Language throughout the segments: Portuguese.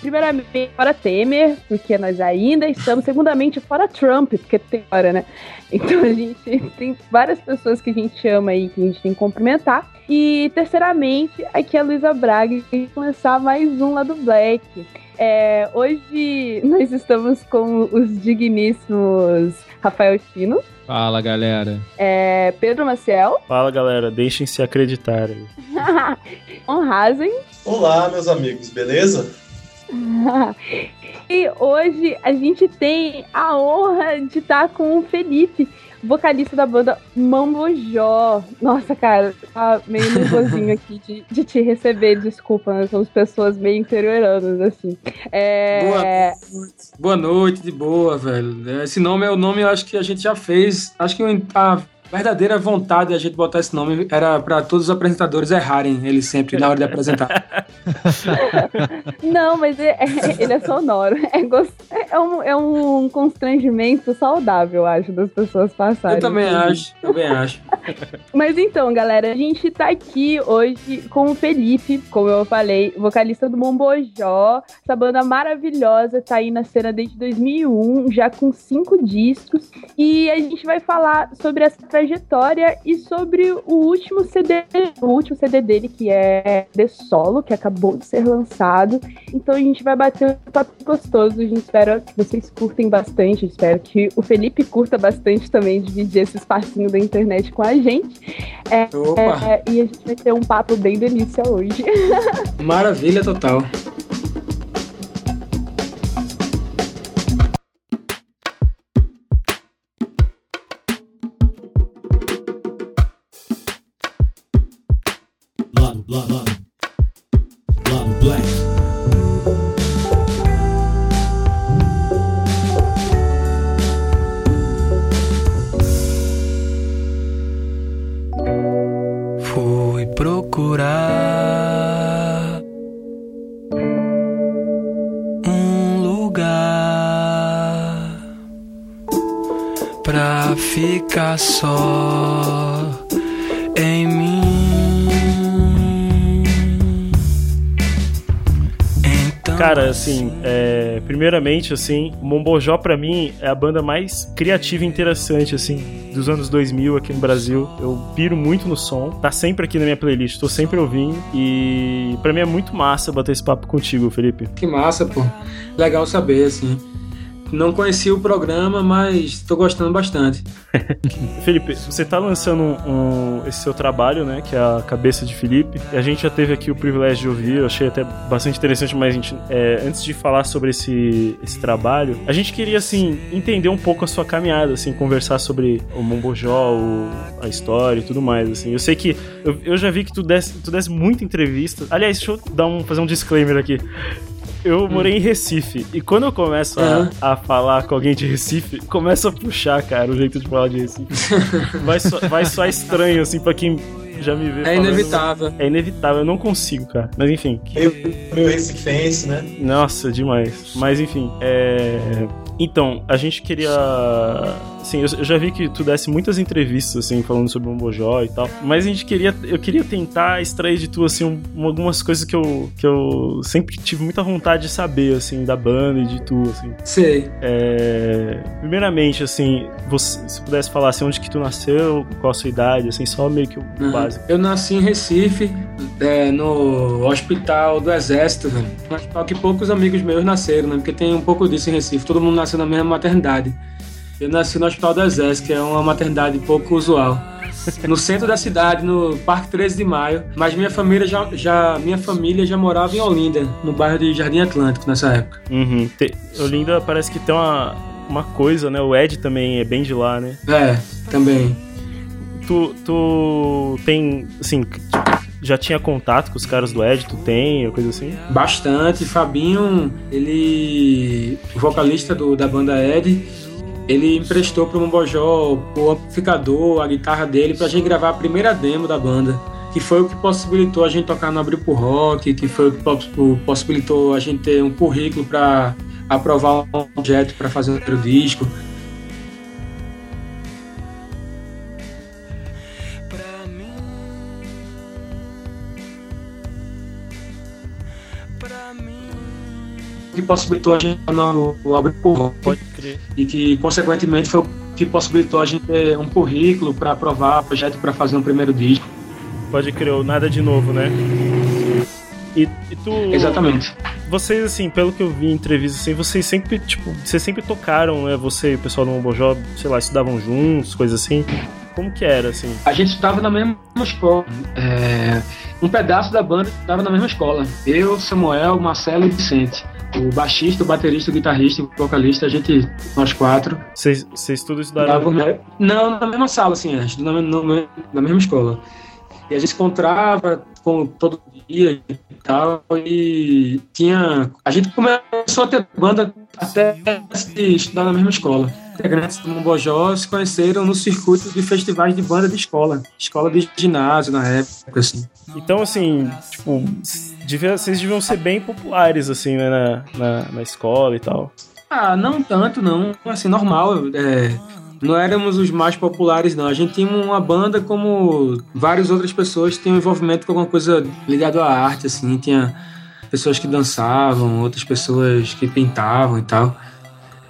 Primeiramente, fora Temer, porque nós ainda estamos, segundamente, fora Trump, porque tem hora, né? Então a gente tem várias pessoas que a gente ama aí, que a gente tem que cumprimentar. E terceiramente, aqui é a Luísa Braga, que vai começar mais um lá do Black. É, hoje nós estamos com os digníssimos Rafael Chino. Fala, galera. É, Pedro Maciel. Fala, galera. Deixem-se acreditar. Hazen. Olá, meus amigos, beleza? e hoje a gente tem a honra de estar com o Felipe, vocalista da banda Mambojó. Nossa, cara, tá meio nervosinho aqui de, de te receber, desculpa, nós somos pessoas meio interioranas, assim. É... Boa, noite. boa noite, de boa, velho. Esse nome é o nome, eu acho que a gente já fez, acho que a verdadeira vontade de a gente botar esse nome era para todos os apresentadores errarem ele sempre na hora de apresentar. Não, mas é, é, ele é sonoro. É, é, um, é um constrangimento saudável, acho, das pessoas passarem. Eu também acho, também acho. Mas então, galera, a gente tá aqui hoje com o Felipe, como eu falei, vocalista do Mombojó. Essa banda maravilhosa tá aí na cena desde 2001, já com cinco discos. E a gente vai falar sobre essa trajetória e sobre o último CD, o último CD dele, que é The Solo, que acabou de ser lançado. Então a gente vai bater um papo gostoso. A gente espera que vocês curtem bastante. Espero que o Felipe curta bastante também, dividir esse espacinho da internet com a gente. É, é, e a gente vai ter um papo bem delícia hoje. Maravilha total. Primeiramente, assim, Mombojó pra mim é a banda mais criativa e interessante, assim, dos anos 2000 aqui no Brasil. Eu piro muito no som, tá sempre aqui na minha playlist, tô sempre ouvindo e pra mim é muito massa bater esse papo contigo, Felipe. Que massa, pô. Legal saber, assim. Não conheci o programa, mas estou gostando bastante. Felipe, você está lançando um, esse seu trabalho, né? Que é a Cabeça de Felipe. E a gente já teve aqui o privilégio de ouvir, eu achei até bastante interessante, mas gente, é, antes de falar sobre esse, esse trabalho, a gente queria, assim, entender um pouco a sua caminhada, assim, conversar sobre o Mombojó, o, a história e tudo mais, assim. Eu sei que, eu, eu já vi que tu desse, tu desse muita entrevista. Aliás, deixa eu dar um, fazer um disclaimer aqui eu morei em Recife. E quando eu começo a, a, falar com alguém de Recife, começa a puxar, cara, o jeito de falar de Recife. vai, so, vai soar estranho, assim, pra quem já me vê. É falando, inevitável. É inevitável, eu não consigo, cara. Mas enfim. Meio, meio recifense, né? Nossa, demais. Mas enfim, é. Então, a gente queria. Sim, eu, já vi que tu desse muitas entrevistas, assim, falando sobre o Mombojó e tal. Mas a gente queria. Eu queria tentar extrair de tu, assim, um, algumas coisas que eu, que eu sempre tive muita vontade de saber, assim, da banda e de tu, assim. Sei. É, primeiramente, assim, você, se pudesse falar assim, onde que tu nasceu, qual a sua idade, assim, só meio que o uhum. básico. Eu nasci em Recife, é, no Hospital do Exército, velho. Um hospital que poucos amigos meus nasceram, né? Porque tem um pouco disso em Recife. Todo mundo nasceu na mesma maternidade. Eu nasci no Hospital do Exército, que é uma maternidade pouco usual. No centro da cidade, no Parque 13 de Maio. Mas minha família já, já, minha família já morava em Olinda, no bairro de Jardim Atlântico, nessa época. Uhum. Olinda parece que tem uma, uma coisa, né? O Ed também é bem de lá, né? É, também. Tu, tu tem, assim, já tinha contato com os caras do Ed? Tu tem, coisa assim? Bastante. Fabinho, ele. Vocalista do, da banda Ed, ele emprestou pro Mombojó o amplificador, a guitarra dele, pra gente gravar a primeira demo da banda. Que foi o que possibilitou a gente tocar no Abril pro Rock, que foi o que possibilitou a gente ter um currículo para aprovar um projeto para fazer outro disco. Que possibilitou a gente no, no Abre por Pode crer. E que, consequentemente, foi o que possibilitou a gente ter um currículo para aprovar projeto para fazer um primeiro disco. Pode crer, nada de novo, né? E, e tu. Exatamente. Vocês, assim, pelo que eu vi em entrevistas, assim, vocês sempre, tipo, vocês sempre tocaram, né? Você e o pessoal do Mombojó, sei lá, estudavam juntos, coisas assim. Como que era, assim? A gente estava na mesma escola. É, um pedaço da banda estava na mesma escola. Eu, Samuel, Marcelo e Vicente. O baixista, o baterista, o guitarrista e o vocalista, a gente, nós quatro. Vocês tudo estudaram? Não, na mesma sala, assim, a gente na, na- na mesma escola. E a gente se encontrava com, todo dia e tal, e tinha... A gente começou a ter banda até se estudar na mesma escola. Integrantes do Mombojó se conheceram no circuito de festivais de banda de escola. Escola de ginásio, na época, assim. Então, assim, tipo, devia- vocês deviam ser bem populares, assim, né, na, na, na escola e tal. Ah, não tanto, não. Assim, normal. é, não éramos os mais populares, não. A gente tinha uma banda como várias outras pessoas que tinham envolvimento com alguma coisa ligada à arte, assim. Tinha pessoas que dançavam, outras pessoas que pintavam e tal.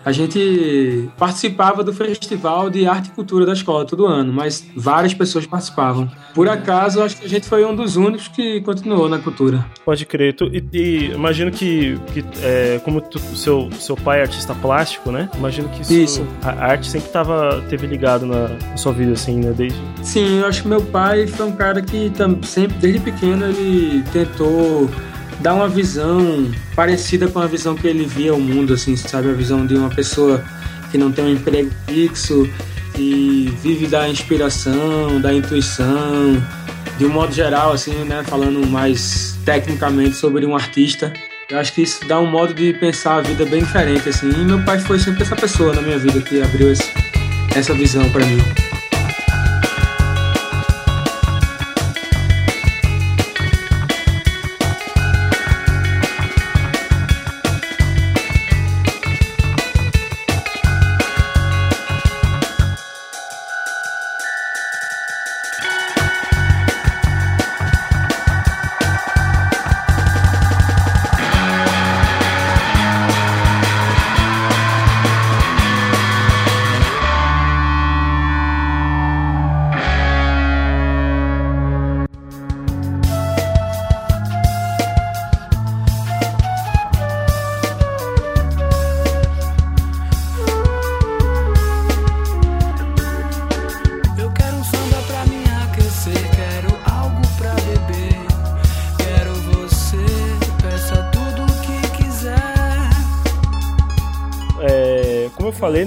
A gente participava do festival de arte e cultura da escola todo ano, mas várias pessoas participavam. Por acaso, acho que a gente foi um dos únicos que continuou na cultura. Pode crer. Tu, e, e imagino que, que é, como tu- seu, seu pai é artista plástico, né? Imagino que isso, Isso. a arte sempre tava, teve ligado na, na sua vida, assim, né? Desde... Sim, eu acho que meu pai foi um cara que sempre, desde pequeno, ele tentou dar uma visão parecida com a visão que ele via o mundo, assim, sabe? A visão de uma pessoa que não tem um emprego fixo e vive da inspiração, da intuição, de um modo geral, assim, né? Falando mais tecnicamente sobre um artista. Eu acho que isso dá um modo de pensar a vida bem diferente, assim. E meu pai foi sempre essa pessoa na minha vida que abriu esse- essa visão para mim.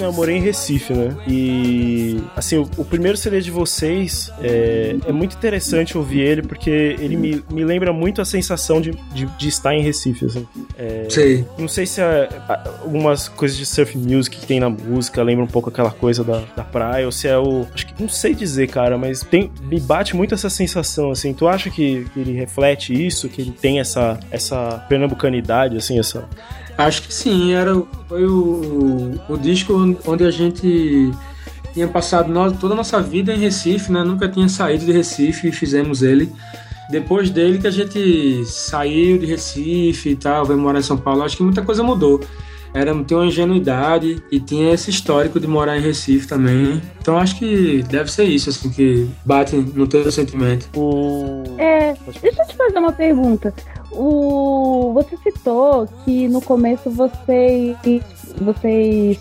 Eu morei em Recife, né? E, assim, o, o primeiro CD de vocês é, é muito interessante ouvir ele, porque ele me, me lembra muito a sensação de, de, de estar em Recife, assim. É, Sei. Não sei se é, algumas coisas de surf music que tem na música lembra um pouco aquela coisa da, da praia, ou se é o. Acho que não sei dizer, cara, mas tem, me bate muito essa sensação, assim. Tu acha que, que ele reflete isso, que ele tem essa, essa pernambucanidade, assim, essa. Acho que sim, era, foi o, o disco onde a gente tinha passado no- toda a nossa vida em Recife, né? Nunca tinha saído de Recife e fizemos ele. Depois dele que a gente saiu de Recife e tal, veio morar em São Paulo, acho que muita coisa mudou. Era, tinha uma ingenuidade e tinha esse histórico de morar em Recife também. Então acho que deve ser isso, assim, que bate no teu sentimento. É, deixa eu te fazer uma pergunta. O, você citou que no começo vocês, vocês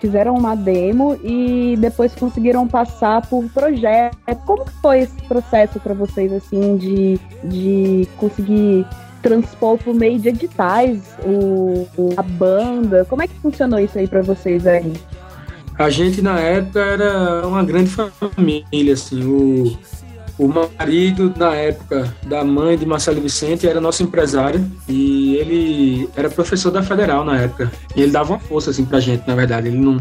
fizeram uma demo e depois conseguiram passar por projeto. Como foi esse processo para vocês, assim, de, de conseguir transpor por meio de editais o- a banda? Como é que funcionou isso aí para vocês aí? A gente na época era uma grande família, assim. O, o marido na época da mãe de Marcelo Vicente era nosso empresário e ele era professor da Federal na época. E ele dava uma força assim pra gente, na verdade. Ele não,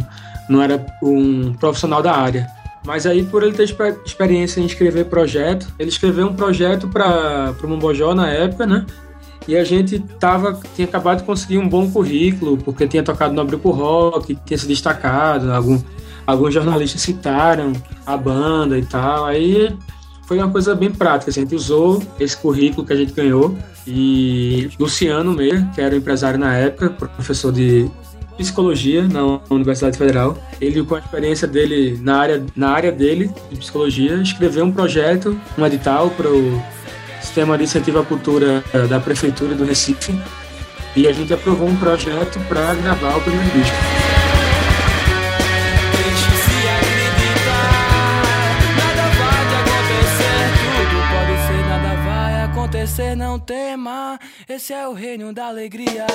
não era um profissional da área. Mas aí, por ele ter exper- experiência em escrever projeto, ele escreveu um projeto para o Mombojó na época, né? E a gente tava, tinha acabado de conseguir um bom currículo, porque tinha tocado no Abril pro Rock, tinha se destacado, algum, alguns jornalistas citaram a banda e tal. Aí foi uma coisa bem prática. A gente usou esse currículo que a gente ganhou e Luciano Meira, que era empresário na época, professor de psicologia na Universidade Federal. Ele, com a experiência dele na área, na área dele de psicologia, escreveu um projeto, um edital para o Sistema de Incentivo à Cultura eh, da Prefeitura do Recife. E a gente aprovou um projeto para gravar o primeiro disco. Acontecer, não tema. Esse é o reino da alegria.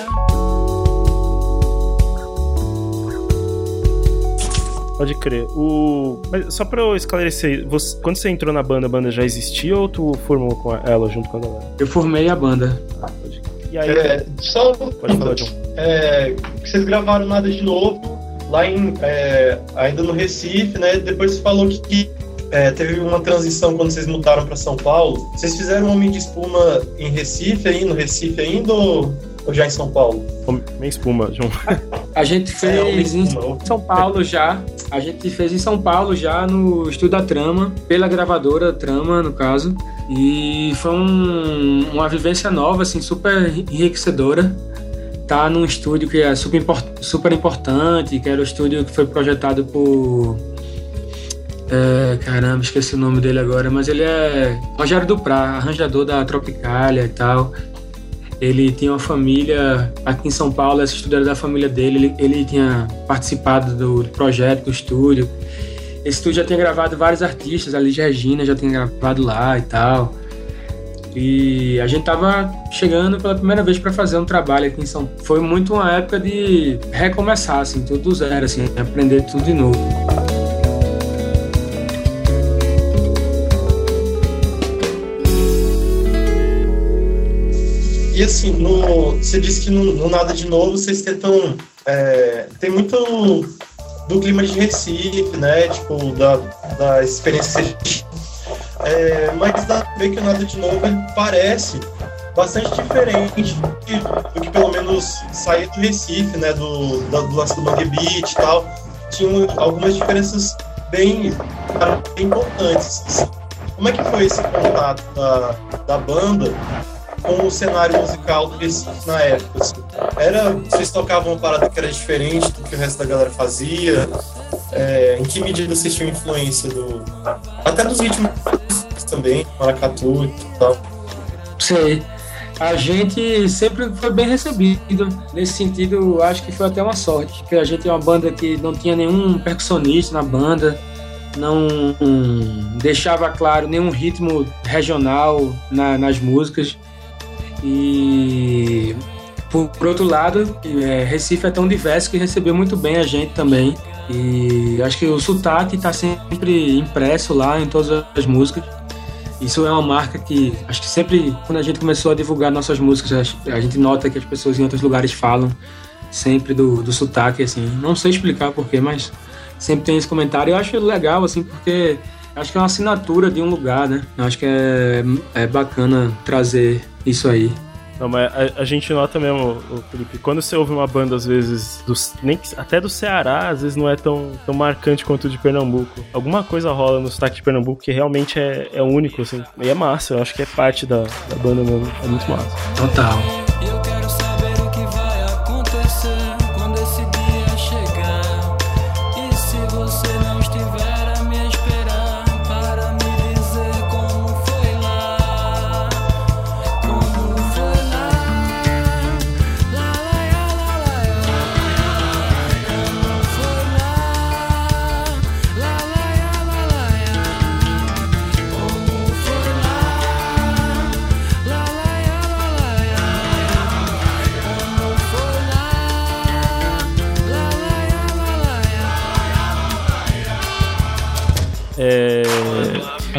Pode crer. O... Mas só pra eu esclarecer, você- quando você entrou na banda, a banda já existia ou tu formou com ela junto com a galera? Eu formei a banda. Pode crer. E aí, É, só pode falar, John. é, vocês gravaram nada de novo lá em é, ainda no Recife, né? Depois você falou que é, teve uma transição quando vocês mudaram para São Paulo. Vocês fizeram um Homem de Espuma em Recife aí, no Recife ainda ou, ou já em São Paulo? Meia espuma, João. A gente É, Homem fez de em. São Paulo já. A gente fez em São Paulo já no estúdio da Trama, pela gravadora Trama, no caso. E foi um- uma vivência nova, assim, super enriquecedora. Tá num estúdio que é super, super importante, que era o estúdio que foi projetado por. É, caramba, esqueci o nome dele agora, mas ele é Rogério Duprá, arranjador da Tropicália e tal. Ele tinha uma família aqui em São Paulo, essa estúdio era da família dele. Ele, ele tinha participado do projeto, do estúdio. Esse estúdio já tinha gravado vários artistas, a Liz Regina já tinha gravado lá e tal. E a gente tava chegando pela primeira vez para fazer um trabalho aqui em São Paulo. Foi muito uma época de recomeçar, assim, tudo do zero, assim, aprender tudo de novo. E assim, no, você disse que no, no Nada de Novo vocês tentam. é, tem muito do clima de Recife, né? Tipo, da, da experiência. É, mas dá pra ver que o Nada de Novo parece bastante diferente do que pelo menos saía do Recife, né? Do, da- do lance do e tal. Tinham algumas diferenças bem, bem importantes. assim. Como é que foi esse contato da, da banda com o cenário musical do Recife na época? assim? Era, vocês tocavam uma parada que era diferente do que o resto da galera fazia? É, em que medida vocês tinham influência do. Até dos ritmos também, maracatu e tal. Sei. A gente sempre foi bem recebido. Nesse sentido, acho que foi até uma sorte. Que a gente é uma banda que não tinha nenhum percussionista na banda, não deixava claro nenhum ritmo regional na- nas músicas. E por, por outro lado, é, Recife é tão diverso que recebeu muito bem a gente também. E acho que o sotaque está sempre impresso lá em todas as músicas. Isso é uma marca que acho que sempre, quando a gente começou a divulgar nossas músicas, a gente nota que as pessoas em outros lugares falam sempre do, do sotaque, assim. Não sei explicar porquê, mas sempre tem esse comentário. Eu acho legal, assim, porque acho que é uma assinatura de um lugar, né? Acho que é, é bacana trazer isso aí. Não, mas a, a gente nota mesmo, Felipe, quando você ouve uma banda, às vezes, dos- nem, que- até do Ceará, às vezes não é tão, tão marcante quanto o de Pernambuco. Alguma coisa rola no sotaque de Pernambuco que realmente é, é único, assim. E é massa, eu acho que é parte da, da banda mesmo. É muito massa. Total.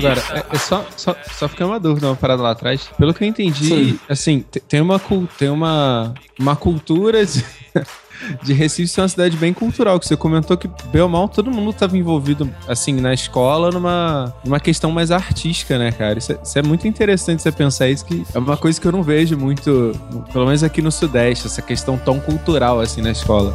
Agora, é, é só, só, só fica uma dúvida, uma parada lá atrás. Pelo que eu entendi, Sim. assim, te- tem uma, cul- tem uma, uma cultura de, de Recife ser uma cidade bem cultural, que você comentou que, bem ou mal, todo mundo estava envolvido, assim, na escola, numa, numa questão mais artística, né, cara? Isso é, isso é muito interessante você pensar isso, que é uma coisa que eu não vejo muito, pelo menos aqui no Sudeste, essa questão tão cultural, assim, na escola.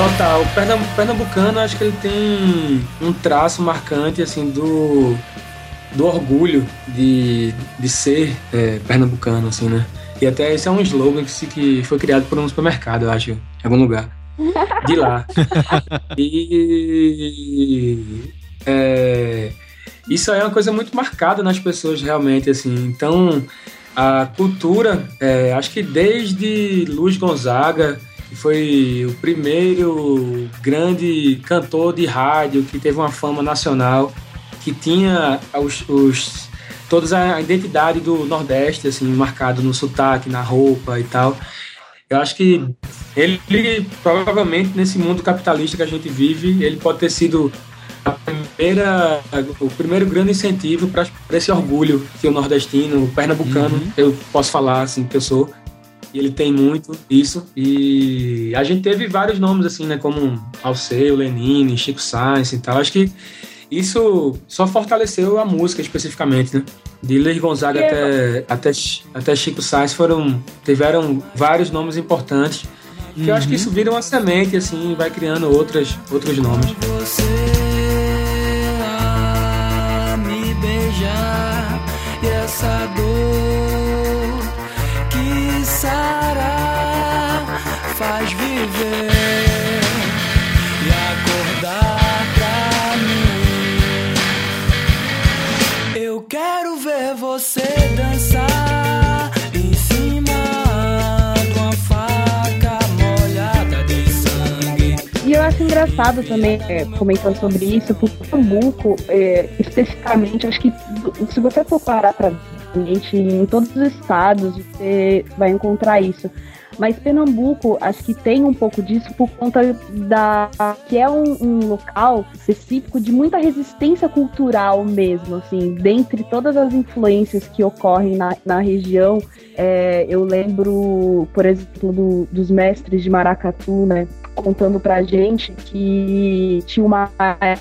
Total. O pernam- pernambucano, acho que ele tem um traço marcante, assim, do, do orgulho de, de ser é, pernambucano, assim, né? E até esse é um slogan que, se- que foi criado por um supermercado, eu acho, em algum lugar. De lá. E... é, isso aí é uma coisa muito marcada nas pessoas, realmente, assim. Então, a cultura, é, acho que desde Luiz Gonzaga, que foi o primeiro grande cantor de rádio que teve uma fama nacional, que tinha os, os toda a identidade do Nordeste assim marcado no sotaque, na roupa e tal. Eu acho que ele provavelmente nesse mundo capitalista que a gente vive, ele pode ter sido a primeira, o primeiro grande incentivo para esse orgulho que o nordestino, o pernambucano, eu posso falar assim que eu sou, ele tem muito isso. E a gente teve vários nomes assim, né, como Alceu, Lenine, Chico Sainz e tal. Acho que isso só fortaleceu a música especificamente, né? De Luiz Gonzaga E até, até, até Chico Sainz foram tiveram vários nomes importantes. Que eu acho que isso vira uma semente assim, e vai criando outras outros nomes. Você a me beijar e essa dor engraçado também, é, comentando sobre isso, porque Pernambuco, é, especificamente, acho que se você for parar pra gente, em todos os estados você vai encontrar isso. Mas Pernambuco, acho que tem um pouco disso por conta da. que é um, um local específico de muita resistência cultural mesmo, assim, dentre todas as influências que ocorrem na, na região. é, eu lembro, por exemplo, do- dos mestres de Maracatu, né? contando pra gente que tinha uma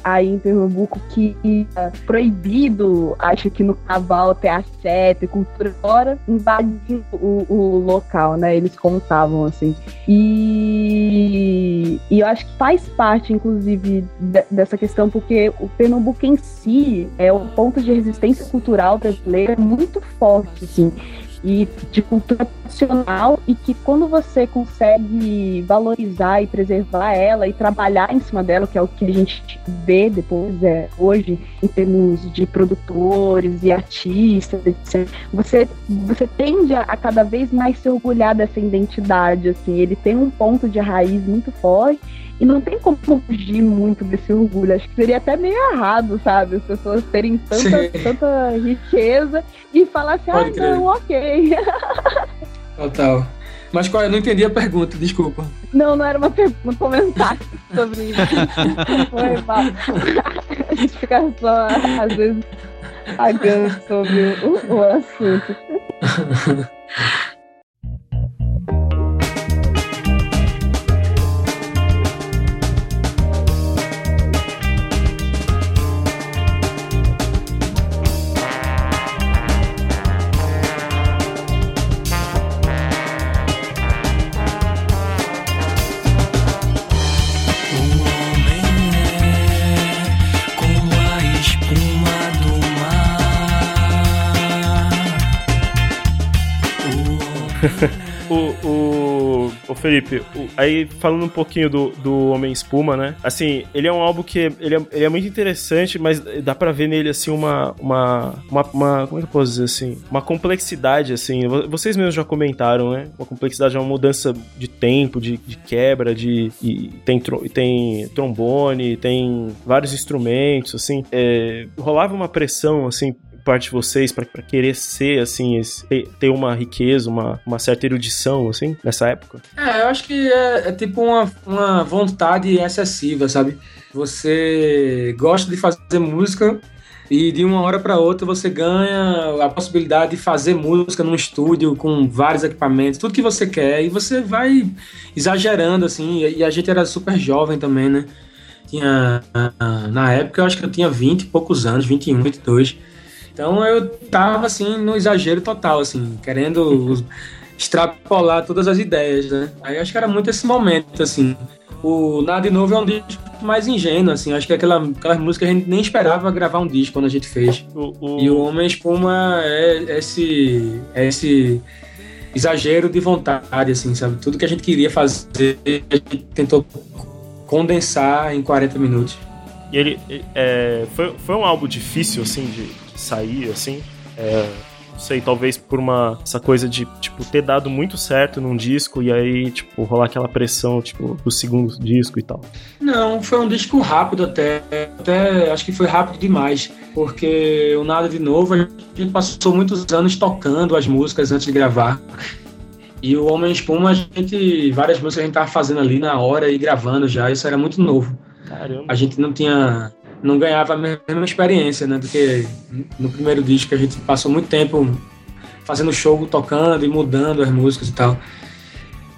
aí em Pernambuco que era proibido, acho que no carnaval ter axé, ter cultura fora, invadindo o, o local, né? Eles contavam assim. E, e eu acho que faz parte, inclusive, de- dessa questão, porque o Pernambuco em si é um ponto de resistência cultural brasileira muito forte, assim e de cultura nacional e que quando você consegue valorizar e preservar ela e trabalhar em cima dela, que é o que a gente vê depois é, hoje em termos de produtores e artistas, etc. Você, você tende a, a cada vez mais se orgulhar dessa identidade, assim, ele tem um ponto de raiz muito forte e não tem como fugir muito desse orgulho. Acho que seria até meio errado, sabe? As pessoas terem tanta, Sim. tanta riqueza e falar assim, Pode ah, crer. não, ok. Total. Mas qual, eu não entendi a pergunta, desculpa. Não, não era uma pergunta, um comentário sobre isso. Foi mal. A gente fica só, às vezes, pagando sobre o, o assunto. o Felipe, o- aí falando um pouquinho do, do Homem Espuma, né? Assim, ele é um álbum que ele é, ele é muito interessante, mas dá pra ver nele, assim, uma, uma, uma, uma- Como é que eu posso dizer assim? Uma complexidade, assim. Vo- Vocês mesmos já comentaram, né? Uma complexidade, uma mudança de tempo, de, de quebra, de. E tem, tem trombone, tem vários instrumentos, assim. É, rolava uma pressão, assim, parte de vocês pra querer ser, assim, esse- ter, uma riqueza, uma, uma certa erudição, assim, nessa época? É, eu acho que é, é tipo uma, uma vontade excessiva, sabe? Você gosta de fazer música e de uma hora para outra você ganha a possibilidade de fazer música num estúdio com vários equipamentos, tudo que você quer, e você vai exagerando, assim, e a gente era super jovem também, né? Tinha, ah, na época eu acho que eu tinha 20 e poucos anos, 21, 22. Então eu tava assim no exagero total, assim, querendo extrapolar todas as ideias, né? Aí acho que era muito esse momento, assim. O Nada de Novo é um disco mais ingênuo, assim. Acho que aquela, aquela música que a gente nem esperava gravar um disco quando a gente fez. O, o- E o Homem Espuma é esse, é esse exagero de vontade, assim, sabe? Tudo que a gente queria fazer, a gente tentou condensar em 40 minutos. E ele é, foi, foi um álbum difícil, assim, de sair, assim. É, não sei, talvez por uma essa coisa de, tipo, ter dado muito certo num disco e aí, tipo, rolar aquela pressão, tipo, do segundo disco e tal. Não, foi um disco rápido até. Até acho que foi rápido demais. Porque o Nada de Novo, a gente passou muitos anos tocando as músicas antes de gravar. E o Homem Espuma, a gente. Várias músicas a gente tava fazendo ali na hora e gravando já. Isso era muito novo. Caramba. A gente não tinha. Não ganhava a mesma experiência, né? Do que no primeiro disco, que a gente passou muito tempo fazendo show, tocando e mudando as músicas e tal.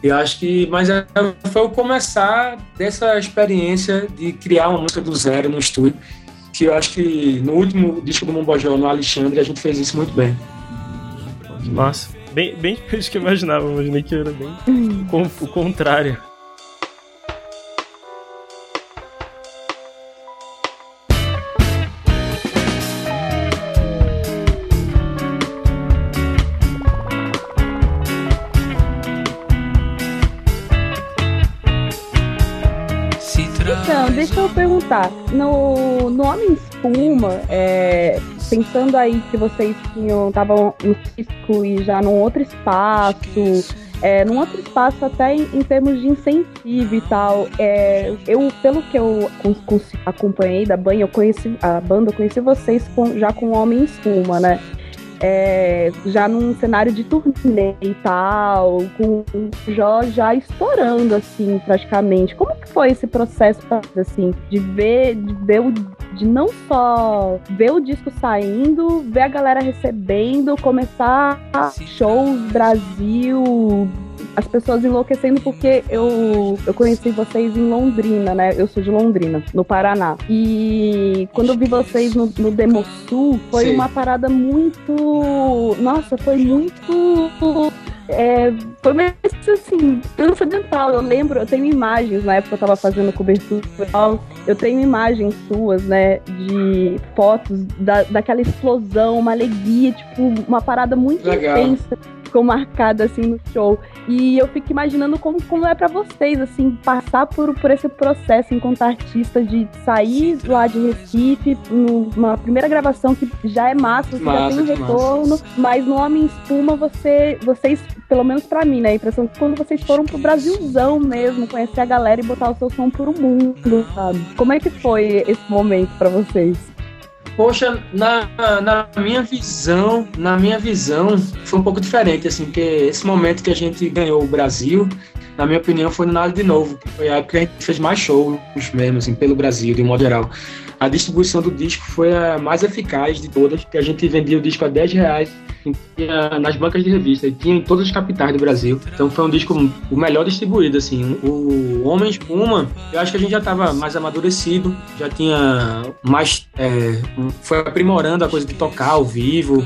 E eu acho que. Mas é- foi o começar dessa experiência de criar uma música do zero no estúdio. Que eu acho que no último disco do Mombojó, no Alexandre, a gente fez isso muito bem. Massa. Bem, bem diferente do que eu imaginava. Imaginei que era bem o contrário. Perguntar. No, Homem Espuma, é, pensando aí que vocês tinham estavam no Cisco e já num outro espaço, é, num outro espaço até em, em termos de incentivo e tal, é, eu, pelo que eu acompanhei da banda, eu conheci a banda, eu conheci vocês com- já com Homem Espuma, né? É, já num cenário de turnê e tal, com o Jó já estourando, assim, praticamente. Como que foi esse processo, assim, de ver, de ver o, de não só ver o disco saindo, ver a galera recebendo, começar shows Brasil, as pessoas enlouquecendo porque eu, eu conheci vocês em Londrina, né? Eu sou de Londrina, no Paraná. E quando eu vi vocês no, no Demo Sul, foi Sim. uma parada muito. Nossa, foi muito. É, foi meio assim, transcendental. Eu lembro, eu tenho imagens na época que eu tava fazendo cobertura e tal. Eu tenho imagens suas, né, de fotos da, daquela explosão, uma alegria, tipo, uma parada muito Legal. intensa. Ficou marcada assim no show. E eu fico imaginando como, como é pra vocês, assim, passar por, por esse processo enquanto artista de sair lá de Recife, numa primeira gravação que já é massa, você já Massa, tem um retorno, mas no Homem Espuma você, vocês, pelo menos pra mim, né, a impressão que quando vocês foram pro Brasilzão mesmo, conhecer a galera e botar o seu som pro mundo, sabe? Como é que foi esse momento pra vocês? Poxa, na, na minha visão, na minha visão, foi um pouco diferente, assim, porque esse momento que a gente ganhou o Brasil, na minha opinião, foi no Nada de Novo, foi a época que a gente fez mais shows mesmo, assim, pelo Brasil, de um modo geral. A distribuição do disco foi a mais eficaz de todas, porque a gente vendia o disco a 10 reais nas bancas de revista, e tinha em todas as capitais do Brasil. Então foi um disco o melhor distribuído, assim. O Homem Espuma, eu acho que a gente já estava mais amadurecido, já tinha mais. é, foi aprimorando a coisa de tocar ao vivo.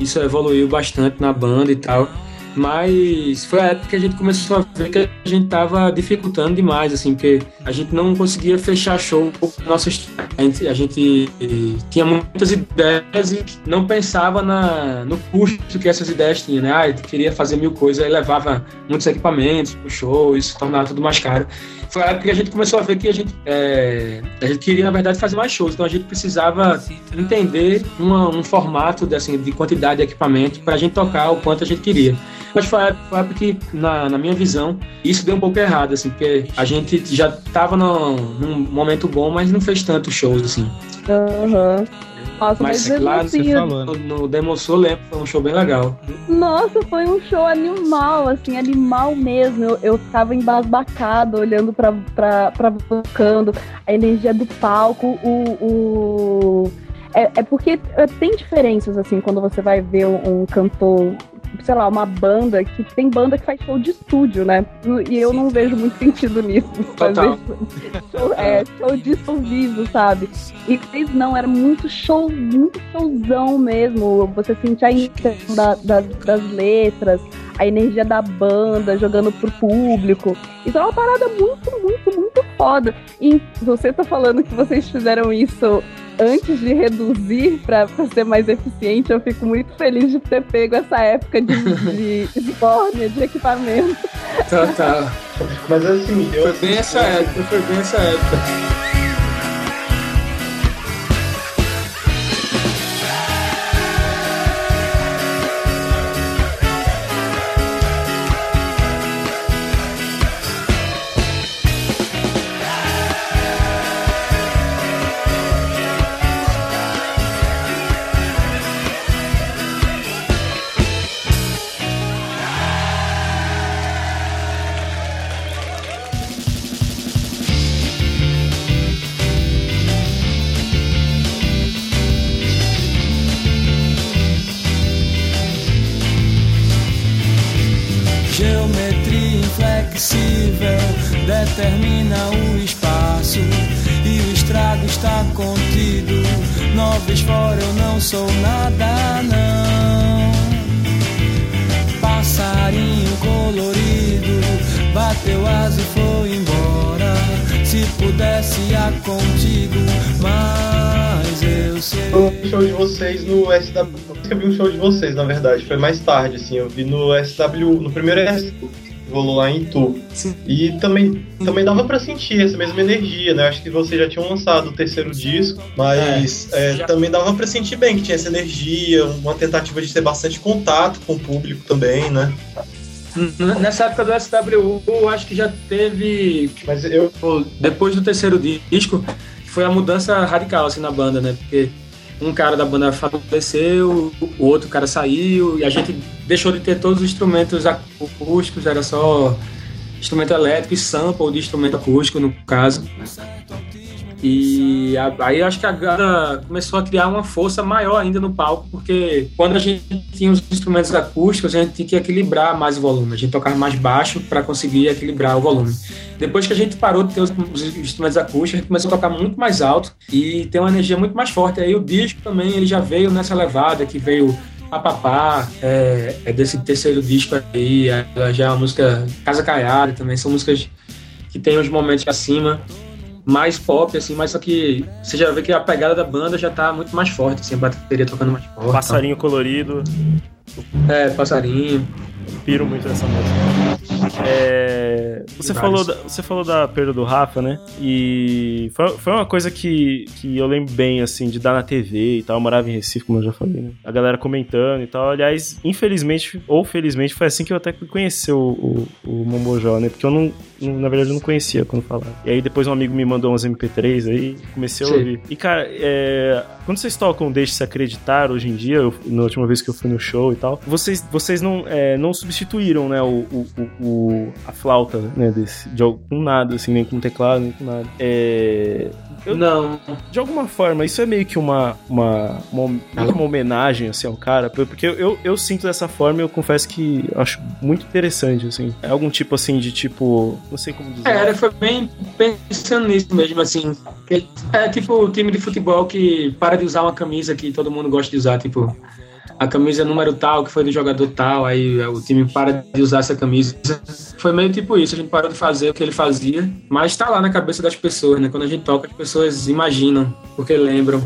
Isso evoluiu bastante na banda e tal. Mas foi a época que a gente começou a ver que a gente tava dificultando demais, assim, porque a gente não conseguia fechar show com nossas. A gente, a gente eh, tinha muitas ideias e não pensava na, no custo que essas ideias tinham, né? Ah, queria fazer mil coisas, aí levava muitos equipamentos pro show, isso tornava tudo mais caro. Foi a época que a gente começou a ver que a gente, eh, a gente queria, na verdade, fazer mais shows, então a gente precisava entender uma- um formato de, assim, de quantidade de equipamento para a gente tocar o quanto a gente queria. Mas foi a época, foi a época que, na, na minha visão, isso deu um pouco errado, assim, porque a gente já tava no, num momento bom, mas não fez tantos shows, assim. Aham. Nossa, mas, Mas lá assim, você falou, né? No, no Demo Soul, lembro, foi um show bem legal. Nossa, foi um show animal, assim, animal mesmo. Eu, eu ficava embasbacada olhando pra, pra, pra tocando, a energia do palco, o. o... É, é porque é, tem diferenças, assim, quando você vai ver um cantor sei lá, uma banda que tem banda que faz show de estúdio, né? E eu não vejo muito sentido nisso. Total. show, é, show de som vivo, sabe? E vocês não, era muito show, muito showzão mesmo. Você sentia a intenção da, das, das letras, a energia da banda jogando pro público. Isso é uma parada muito, muito, muito foda. E você tá falando que vocês fizeram isso antes de reduzir para ser mais eficiente, eu fico muito feliz de ter pego essa época de, de esbórnia, de equipamento. Total. Mas assim, eu. Foi bem essa época, foi bem essa época. Verdade. Foi mais tarde, assim. Eu vi no SW, no primeiro SW. que Rolou lá em Itu. E também, também dava pra sentir essa mesma energia, né? Acho que vocês já tinham lançado o terceiro disco, mas é, já- também dava pra sentir bem que tinha essa energia, uma tentativa de ter bastante contato com o público também, né? Nessa época do SWU, eu acho que já teve. Mas eu, Depois do terceiro disco, foi a mudança radical assim na banda, né? Porque um cara da banda faleceu, o outro cara saiu, e a gente deixou de ter todos os instrumentos acústicos, era só instrumento elétrico e sample de instrumento acústico, no caso. E a- aí acho que a banda começou a criar uma força maior ainda no palco, porque quando a gente tinha os instrumentos acústicos, a gente tinha que equilibrar mais o volume, a gente tocava mais baixo para conseguir equilibrar o volume. Depois que a gente parou de ter os, os instrumentos acústicos, a gente começou a tocar muito mais alto e ter uma energia muito mais forte. Aí o disco também ele já veio nessa levada, que veio Papapá, é, é desse terceiro disco aí, é, já é uma música Casa Caiada também, são músicas que tem uns momentos acima, mais pop, assim, mas só que você já vê que a pegada da banda já tá muito mais forte, assim, a bateria tocando mais forte. Passarinho colorido. É, passarinho. Piro muito nessa música. É, você, falou da, você falou da perda do Rafa, né? E foi, foi uma coisa que, que eu lembro bem, assim, de dar na TV e tal. Eu morava em Recife, como eu já falei, né? A galera comentando e tal. Aliás, infelizmente, ou felizmente, foi assim que eu até conheci o, o, o Mombojó, né? Porque eu não, na verdade, eu não conhecia quando falava. E aí depois um amigo me mandou uns MP3 aí, comecei a Sim. ouvir. E, cara, é, quando vocês tocam Deixe-se Acreditar hoje em dia, eu- na última vez que eu fui no show e tal, vocês, vocês não, é, não substituíram, né, o, o, o- a flauta, né, desse, de, al- com nada, assim, nem com teclado, nem com nada. É, Eu- Não, de alguma forma, isso é meio que uma, uma, uma, uma homenagem, assim, ao cara, porque eu, eu, eu sinto dessa forma e eu confesso que acho muito interessante, assim. É algum tipo, assim, de tipo, não sei como dizer. É, era, foi bem pensando nisso mesmo, assim. É tipo o time de futebol que para de usar uma camisa que todo mundo gosta de usar, tipo, a camisa número tal, que foi do jogador tal, aí o time para de usar essa camisa. Foi meio tipo isso, a gente parou de fazer o que ele fazia, mas tá lá na cabeça das pessoas, né? Quando a gente toca, as pessoas imaginam, porque lembram.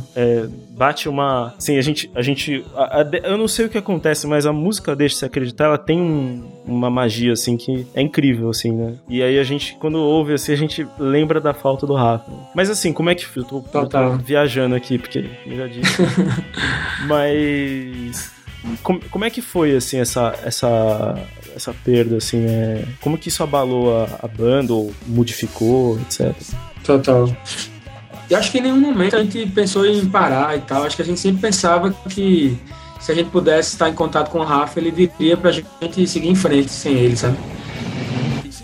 Bate uma. Sim, a gente. A gente a- a eu não sei o que acontece, mas a música Deixa-se Acreditar, ela tem um- uma magia, assim, que é incrível, assim, né? E aí a gente, quando ouve, assim, a gente lembra da falta do Rafa. Mas assim, como é que. Eu tô, eu tô viajando aqui, porque eu já disse. mas. Como, como é que foi, assim, essa, essa, essa perda, assim, né? Como que isso abalou a, a banda, ou modificou, etc? Total. E acho que em nenhum momento a gente pensou em parar e tal. Acho que a gente sempre pensava que se a gente pudesse estar em contato com o Rafa, ele diria pra gente seguir em frente sem ele, sabe?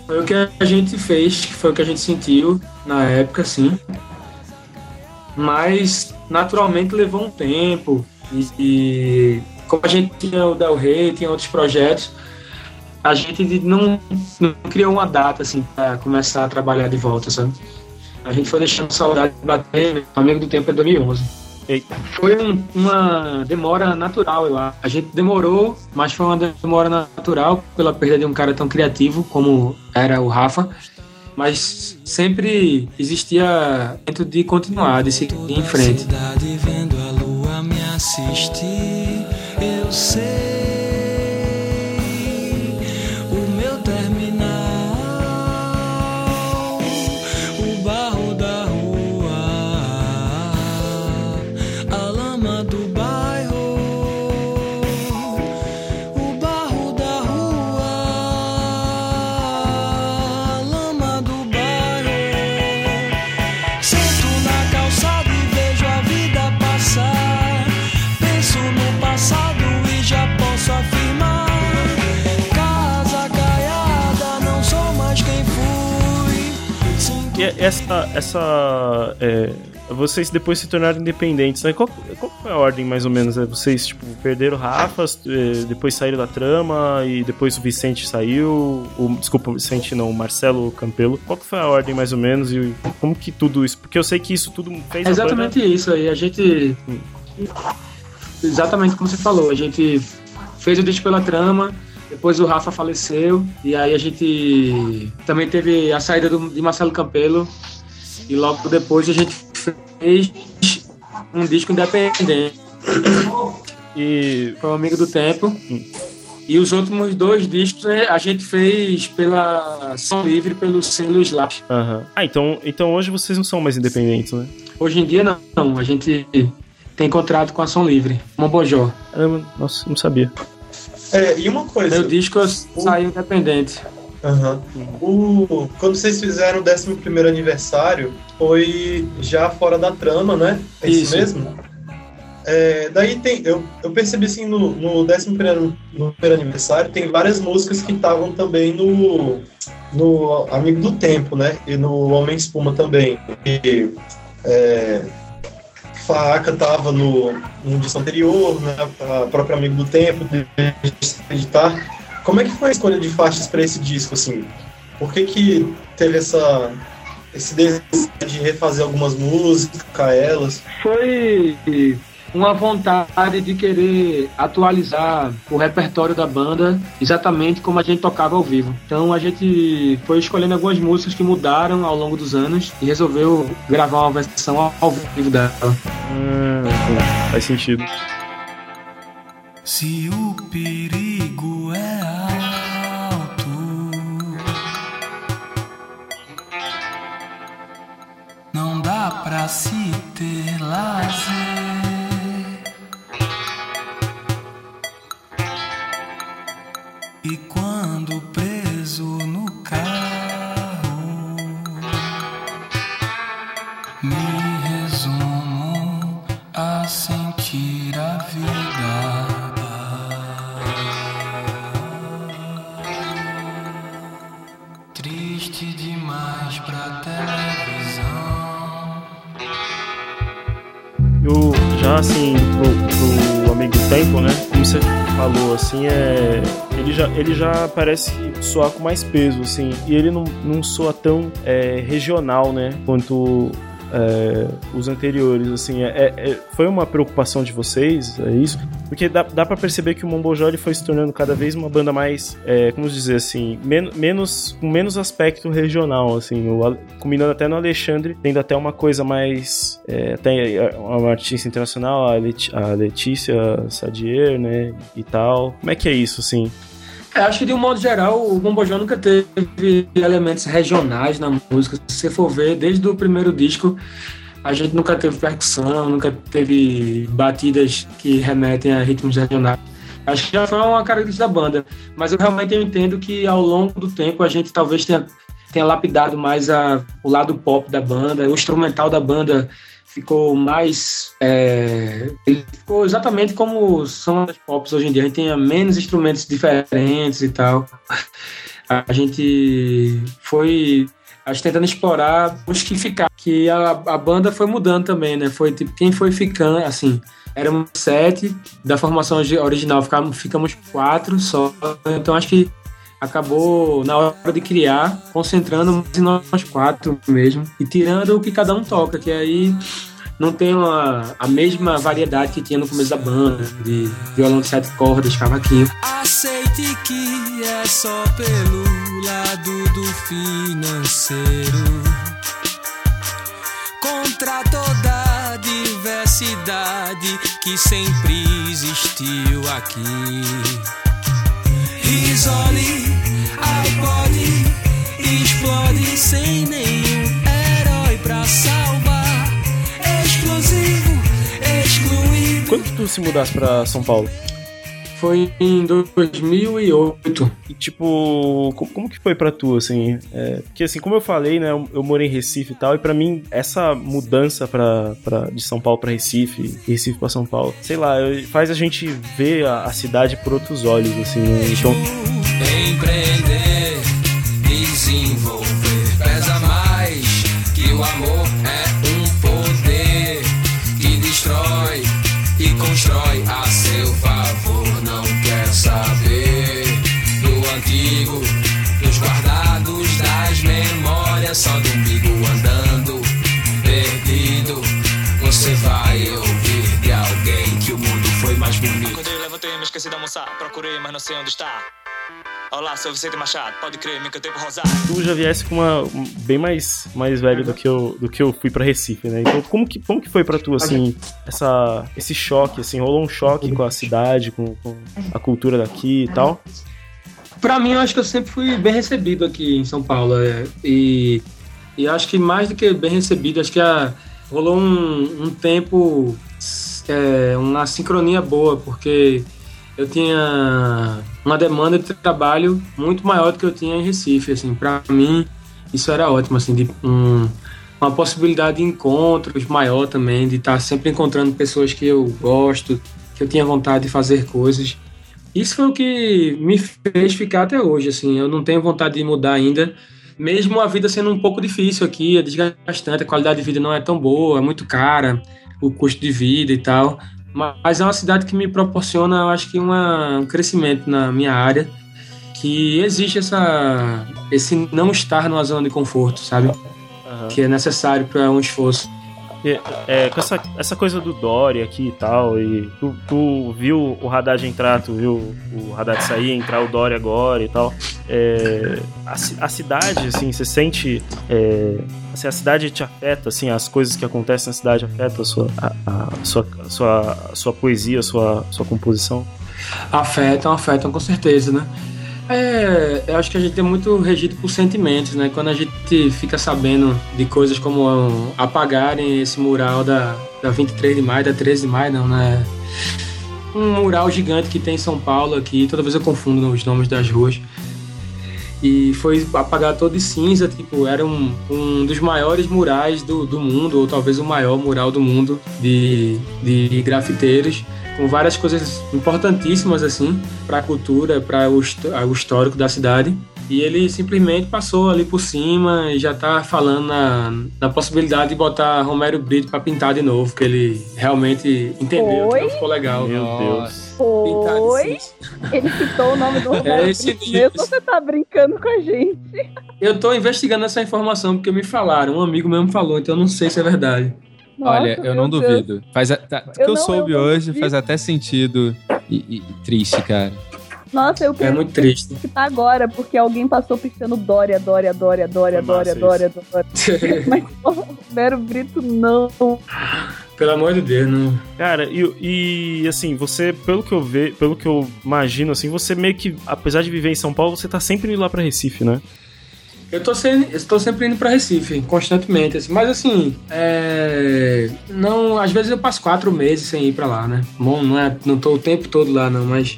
Foi o que a gente fez, foi o que a gente sentiu na época, sim. Mas naturalmente levou um tempo. E, e como a gente tinha o Del Rey, tinha outros projetos, a gente não, não criou uma data assim para começar a trabalhar de volta, sabe? A gente foi deixando saudade de bater, amigo do tempo é 2011. Eita. Foi um- uma demora natural, eu acho. A gente demorou, mas foi uma demora natural pela perda de um cara tão criativo como era o Rafa. Mas sempre existia dentro de continuar, de seguir em frente. cidade vendo a lua me assistir. Eu sei essa. essa é, vocês depois se tornaram independentes, né? Qual, qual foi a ordem, mais ou menos? né? Vocês, tipo, perderam Rafas, é, depois saíram da trama e depois o Vicente saiu. O, desculpa, o Vicente não, o Marcelo Campelo. Qual que foi a ordem, mais ou menos? E como que tudo isso. Porque eu sei que isso tudo fez É exatamente isso aí. A gente. Exatamente como você falou, a gente fez o disco pela trama, depois o Rafa faleceu, e aí a gente também teve a saída do, de Marcelo Campelo, e logo depois a gente fez um disco independente. E. Foi o Amigo do Tempo. E os últimos dois discos né, a gente fez pela Som Livre, pelo selo Slap. aham. Ah, então, então hoje vocês não são mais independentes, né? Hoje em dia não, não, a gente tem contrato com a Som Livre, Mombojó. Caramba, nossa, não sabia. É, e uma coisa. Meu disco saiu independente. Aham. O, quando vocês fizeram o 11 aniversário, foi já fora da trama, né? É isso, Isso. mesmo? É, daí tem. Eu, eu percebi assim no, no 11 no primeiro aniversário, tem várias músicas que estavam também no, no Amigo do Tempo, né? E no Homem Espuma também. E, é, Faca tava no, no disco anterior, né? A própria Amigo do Tempo, editar. Como é que foi a escolha de faixas para esse disco, assim? Por que que teve essa esse desejo de refazer algumas músicas, elas? Foi uma vontade de querer atualizar o repertório da banda exatamente como a gente tocava ao vivo. Então a gente foi escolhendo algumas músicas que mudaram ao longo dos anos e resolveu gravar uma versão ao- vivo dela. Pô, faz sentido. Se o perigo é alto, não dá pra se ter lazer. E quando preso no carro, me resumo a sentir a vida. Triste demais pra televisão. Eu já assim, pro, pro amigo tempo, né? Como você falou, assim, é. Ele já, ele já parece soar com mais peso, assim. E ele não, não soa tão é, regional, né? Quanto é, os anteriores, assim. É, é- foi uma preocupação de vocês, é isso? Porque dá, dá pra perceber que o Mombojó foi se tornando cada vez uma banda mais, é, como dizer assim, men menos, com menos aspecto regional, assim. O, combinando até no Alexandre, tendo até uma coisa mais. É, tem uma artista internacional, a, Leti- a Letícia Sadier, né? E tal. Como é que é isso, assim? É, acho que de um modo geral o Bombojão nunca teve elementos regionais na música. Se você for ver, desde o primeiro disco, a gente nunca teve percussão, nunca teve batidas que remetem a ritmos regionais. Acho que já foi uma característica da banda. Mas eu realmente entendo que ao longo do tempo a gente talvez tenha, tenha lapidado mais a, o lado pop da banda, o instrumental da banda ficou mais. é, ele ficou exatamente como são as pops hoje em dia. A gente tem menos instrumentos diferentes e tal. A gente foi acho tentando explorar os que ficaram. Que a, a banda foi mudando também, né? Foi tipo, quem foi ficando, assim, éramos sete, da formação ori- original ficamos, ficamos quatro só. Então acho que acabou, na hora de criar, concentrando em nós quatro mesmo. E tirando o que cada um toca, que aí não tem uma, a mesma variedade que tinha no começo da banda, de violão de sete cordas, cavaquinho. Aceite que é só pelo lado do financeiro. Contra toda a diversidade que sempre existiu aqui. Risole, iPod, explode sem nenhum herói pra salvar. Exclusivo, excluído. Quando tu se mudasse pra São Paulo? Foi em 2008. E, tipo, como, como que foi pra tu, assim? É, porque, assim, como eu falei, né, eu, eu morei em Recife e tal, e pra mim, essa mudança pra, pra, de São Paulo pra Recife, Recife pra São Paulo, sei lá, faz a gente ver a, a cidade por outros olhos, assim, né? Então, Empreender, desenvolver pesa mais que o amor é um poder que destrói e constrói a só do umbigo andando perdido. Você vai ouvir de alguém que o mundo foi mais bonito. Acordei, levantei, me esqueci de almoçar. Procurei, mas não sei onde está. Olá, sou Vicente Machado. Pode crer, me cantei pro Rosário. tu já viesse com uma um- bem mais, mais velho do que eu do que eu fui pra Recife, né? Então, como que, como que foi pra tu assim, essa esse choque assim, rolou um choque com a cidade, com, com a cultura daqui e tal? Pra mim, eu acho que eu sempre fui bem recebido aqui em São Paulo. é, e, e acho que mais do que bem recebido, acho que a, rolou um, um tempo, é, uma sincronia boa, porque eu tinha uma demanda de trabalho muito maior do que eu tinha em Recife. Assim, pra mim, isso era ótimo, assim, de um, uma possibilidade de encontros maior também, de estar sempre encontrando pessoas que eu gosto, que eu tinha vontade de fazer coisas. Isso foi o que me fez ficar até hoje, assim. Eu não tenho vontade de mudar ainda, mesmo a vida sendo um pouco difícil aqui, é desgastante, a qualidade de vida não é tão boa, é muito cara, o custo de vida e tal. Mas é uma cidade que me proporciona, eu acho que uma, um crescimento na minha área, que existe essa esse não estar numa zona de conforto, sabe? Aham. Que é necessário para um esforço. É, é, com essa, essa coisa do Dory aqui e tal, e tu, tu viu o Haddad entrar, tu viu o Haddad sair, entrar o Dory agora e tal. É, a, a cidade, assim, você sente. É, assim, a cidade te afeta, assim, as coisas que acontecem na cidade afetam a sua, a, a sua, a sua, sua poesia, a sua, sua composição. Afetam, afetam com certeza, né? É, eu acho que a gente é muito regido por sentimentos, né? Quando a gente fica sabendo de coisas como apagarem esse mural da, da 23 de maio, da 13 de maio, não, né? Um mural gigante que tem em São Paulo aqui, toda vez eu confundo os nomes das ruas. E foi apagado todo de cinza, tipo, era um, um dos maiores murais do, do mundo, ou talvez o maior mural do mundo de, de grafiteiros com várias coisas importantíssimas assim para a cultura, para o, o histórico da cidade. E ele simplesmente passou ali por cima e já tá falando na, na possibilidade de botar Romero Brito para pintar de novo, que ele realmente entendeu que Oi? não ficou legal. Meu Nossa. Deus. Pintar de Oi? cinza. Ele citou o nome do Roberto É esse Brito você tá brincando com a gente. Eu tô investigando essa informação porque me falaram, um amigo mesmo falou, então eu não sei se é verdade. Olha, Nossa, eu não Deus. duvido. Faz a, tá, o que Eu eu, não- soube eu hoje duvido. faz até sentido e- e triste, cara. Nossa, eu É quero muito triste. que tá agora, porque alguém passou piscando Dória, Dória, Dória, Dória, Dória, Dória, Dória. Mas o Roberto Brito não. Pelo amor de Deus, não. Cara, e, e, assim, você, pelo que eu ve, pelo que eu imagino, assim, você meio que, apesar de viver em São Paulo, você tá sempre indo lá pra Recife, né? Eu tô, sem, eu tô sempre indo pra Recife, constantemente, assim. Mas assim, é, não, às vezes eu passo quatro meses sem ir pra lá, né? Bom, não, é, não tô o tempo todo lá, não, mas.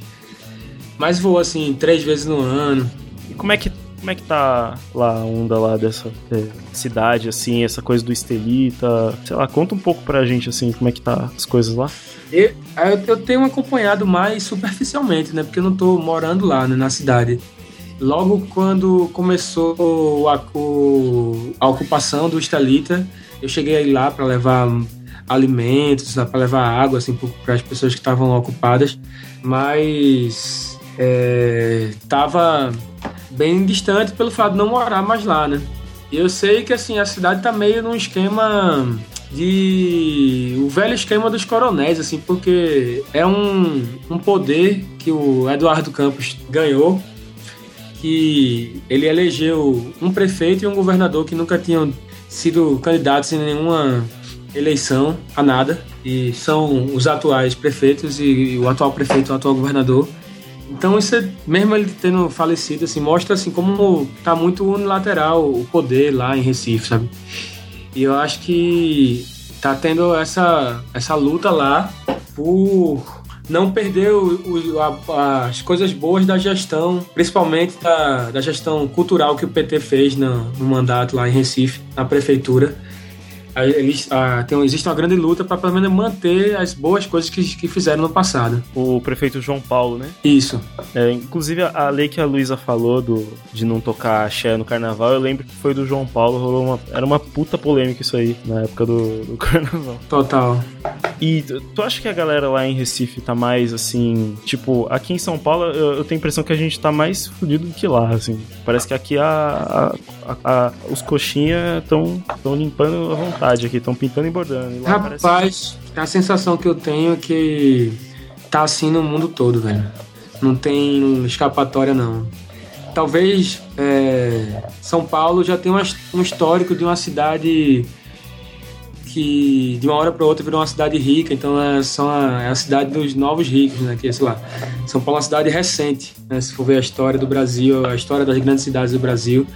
Mas vou, assim, três vezes no ano. E como é que, como é que tá lá a onda lá dessa é, cidade, assim, essa coisa do Estelita? Sei lá, conta um pouco pra gente, assim, como é que tá as coisas lá. Eu, eu, eu tenho acompanhado mais superficialmente, né? Porque eu não tô morando lá, né, na cidade. logo quando começou a, a ocupação do Estelita, eu cheguei lá para levar alimentos, para levar água assim, para as pessoas que estavam ocupadas, mas estava bem distante pelo fato de não morar mais lá, né? E eu sei que assim a cidade tá meio num esquema de o velho esquema dos coronéis, assim, porque é um, um poder que o Eduardo Campos ganhou, que ele elegeu um prefeito e um governador que nunca tinham sido candidatos em nenhuma eleição a nada, e são os atuais prefeitos e o atual prefeito e o atual governador. Então isso é, mesmo ele tendo falecido, assim, mostra assim como tá muito unilateral o poder lá em Recife, sabe? E eu acho que tá tendo essa, essa luta lá por não perder o- o- a- as coisas boas da gestão, principalmente da, da gestão cultural que o PT fez no, no mandato lá em Recife, na prefeitura. Eles, ah, tem, existe uma grande luta para pelo menos manter as boas coisas que, que fizeram no passado. O prefeito João Paulo, né? Isso. É, inclusive, a a lei que a Luísa falou do, de não tocar axé no carnaval, eu lembro que foi do João Paulo. Rolou uma, era uma puta polêmica isso aí, na época do, do carnaval. Total. E tu, tu acha que a galera lá em Recife tá mais assim. Tipo, aqui em São Paulo eu, eu tenho a impressão que a gente tá mais fudido do que lá, assim. Parece que aqui a, a- a- os coxinha estão limpando à vontade aqui, estão pintando e bordando. E lá parece- Rapaz, a sensação que eu tenho é que tá assim no mundo todo, velho. Não tem escapatória, não. Talvez é, São Paulo já tenha um histórico de uma cidade que de uma hora para outra virou uma cidade rica, então é, são a, é a cidade dos novos ricos, né? Que, sei lá, São Paulo é uma cidade recente, né? Se for ver a história do Brasil, a história das grandes cidades do Brasil,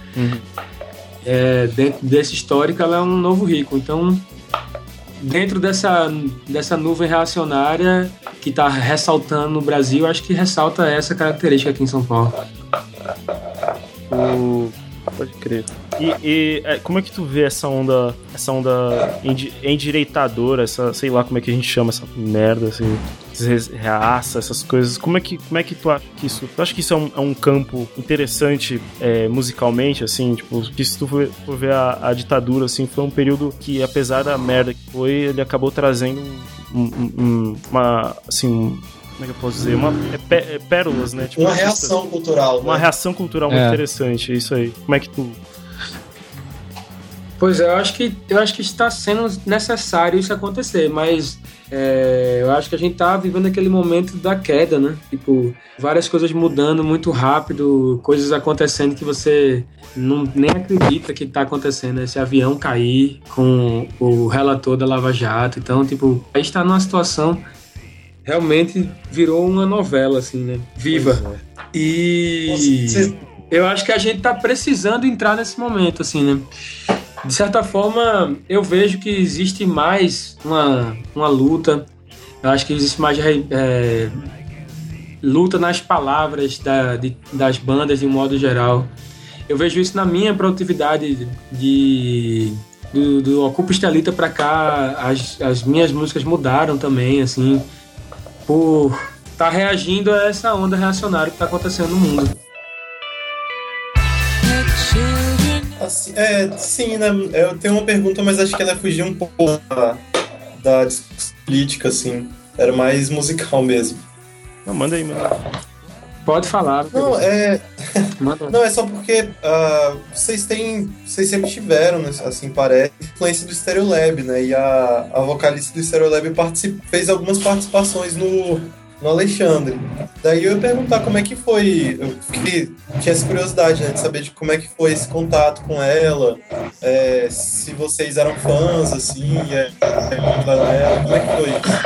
é, dentro desse histórico ela é um novo rico. Então, dentro dessa, dessa nuvem reacionária que está ressaltando no Brasil, acho que ressalta essa característica aqui em São Paulo. O... Pode crer. E, e, é, como é que tu vê essa onda, essa onda endi- endireitadora, essa, sei lá como é que a gente chama essa merda, assim, reaça, essas coisas. Como é que, como é que tu acha que isso? Tu acha que isso é um, é um campo interessante é, musicalmente, assim, tipo, que se tu for, for ver a, a ditadura, assim, foi um período que, apesar da merda que foi, ele acabou trazendo um- um- um- uma, assim, como é que eu posso dizer? Uma, é, pé- é pérolas, né? Tipo, Uma reação cultural. uma né? reação cultural muito É. interessante, isso aí. Como é que tu. Pois é, eu acho que eu acho que está sendo necessário isso acontecer, mas é, eu acho que a gente tá vivendo aquele momento da queda, né? Tipo, várias coisas mudando muito rápido, coisas acontecendo que você não, nem acredita que tá acontecendo. Esse avião cair com o relator da Lava Jato, então, tipo, a gente está numa situação realmente virou uma novela, assim, né? Viva. E Você- eu acho que a gente tá precisando entrar nesse momento, assim, né? De certa forma, eu vejo que existe mais uma, uma luta. Eu acho que existe mais é, luta nas palavras da- de- das bandas de um modo geral. Eu vejo isso na minha produtividade de do, do Ocupa Estelita pra cá. As, as minhas músicas mudaram também, assim, por estar reagindo a essa onda reacionária que tá acontecendo no mundo. É, sim, né? Eu tenho uma pergunta, mas acho que ela fugiu um pouco da, da discussão política, assim. Era mais musical mesmo. Não, manda aí, manda. Pode falar. Não, é, Manda. não, é só porque ah, vocês têm. Vocês sempre tiveram, né, assim, parece, influência do Stereolab, né? E a, a vocalista do Stereolab particip, fez algumas participações no, no Alexandre. Daí eu ia perguntar como é que foi. Eu fiquei, tinha essa curiosidade, né? De saber de como é que foi esse contato com ela. é, se vocês eram fãs, assim, é, é, como é que foi isso?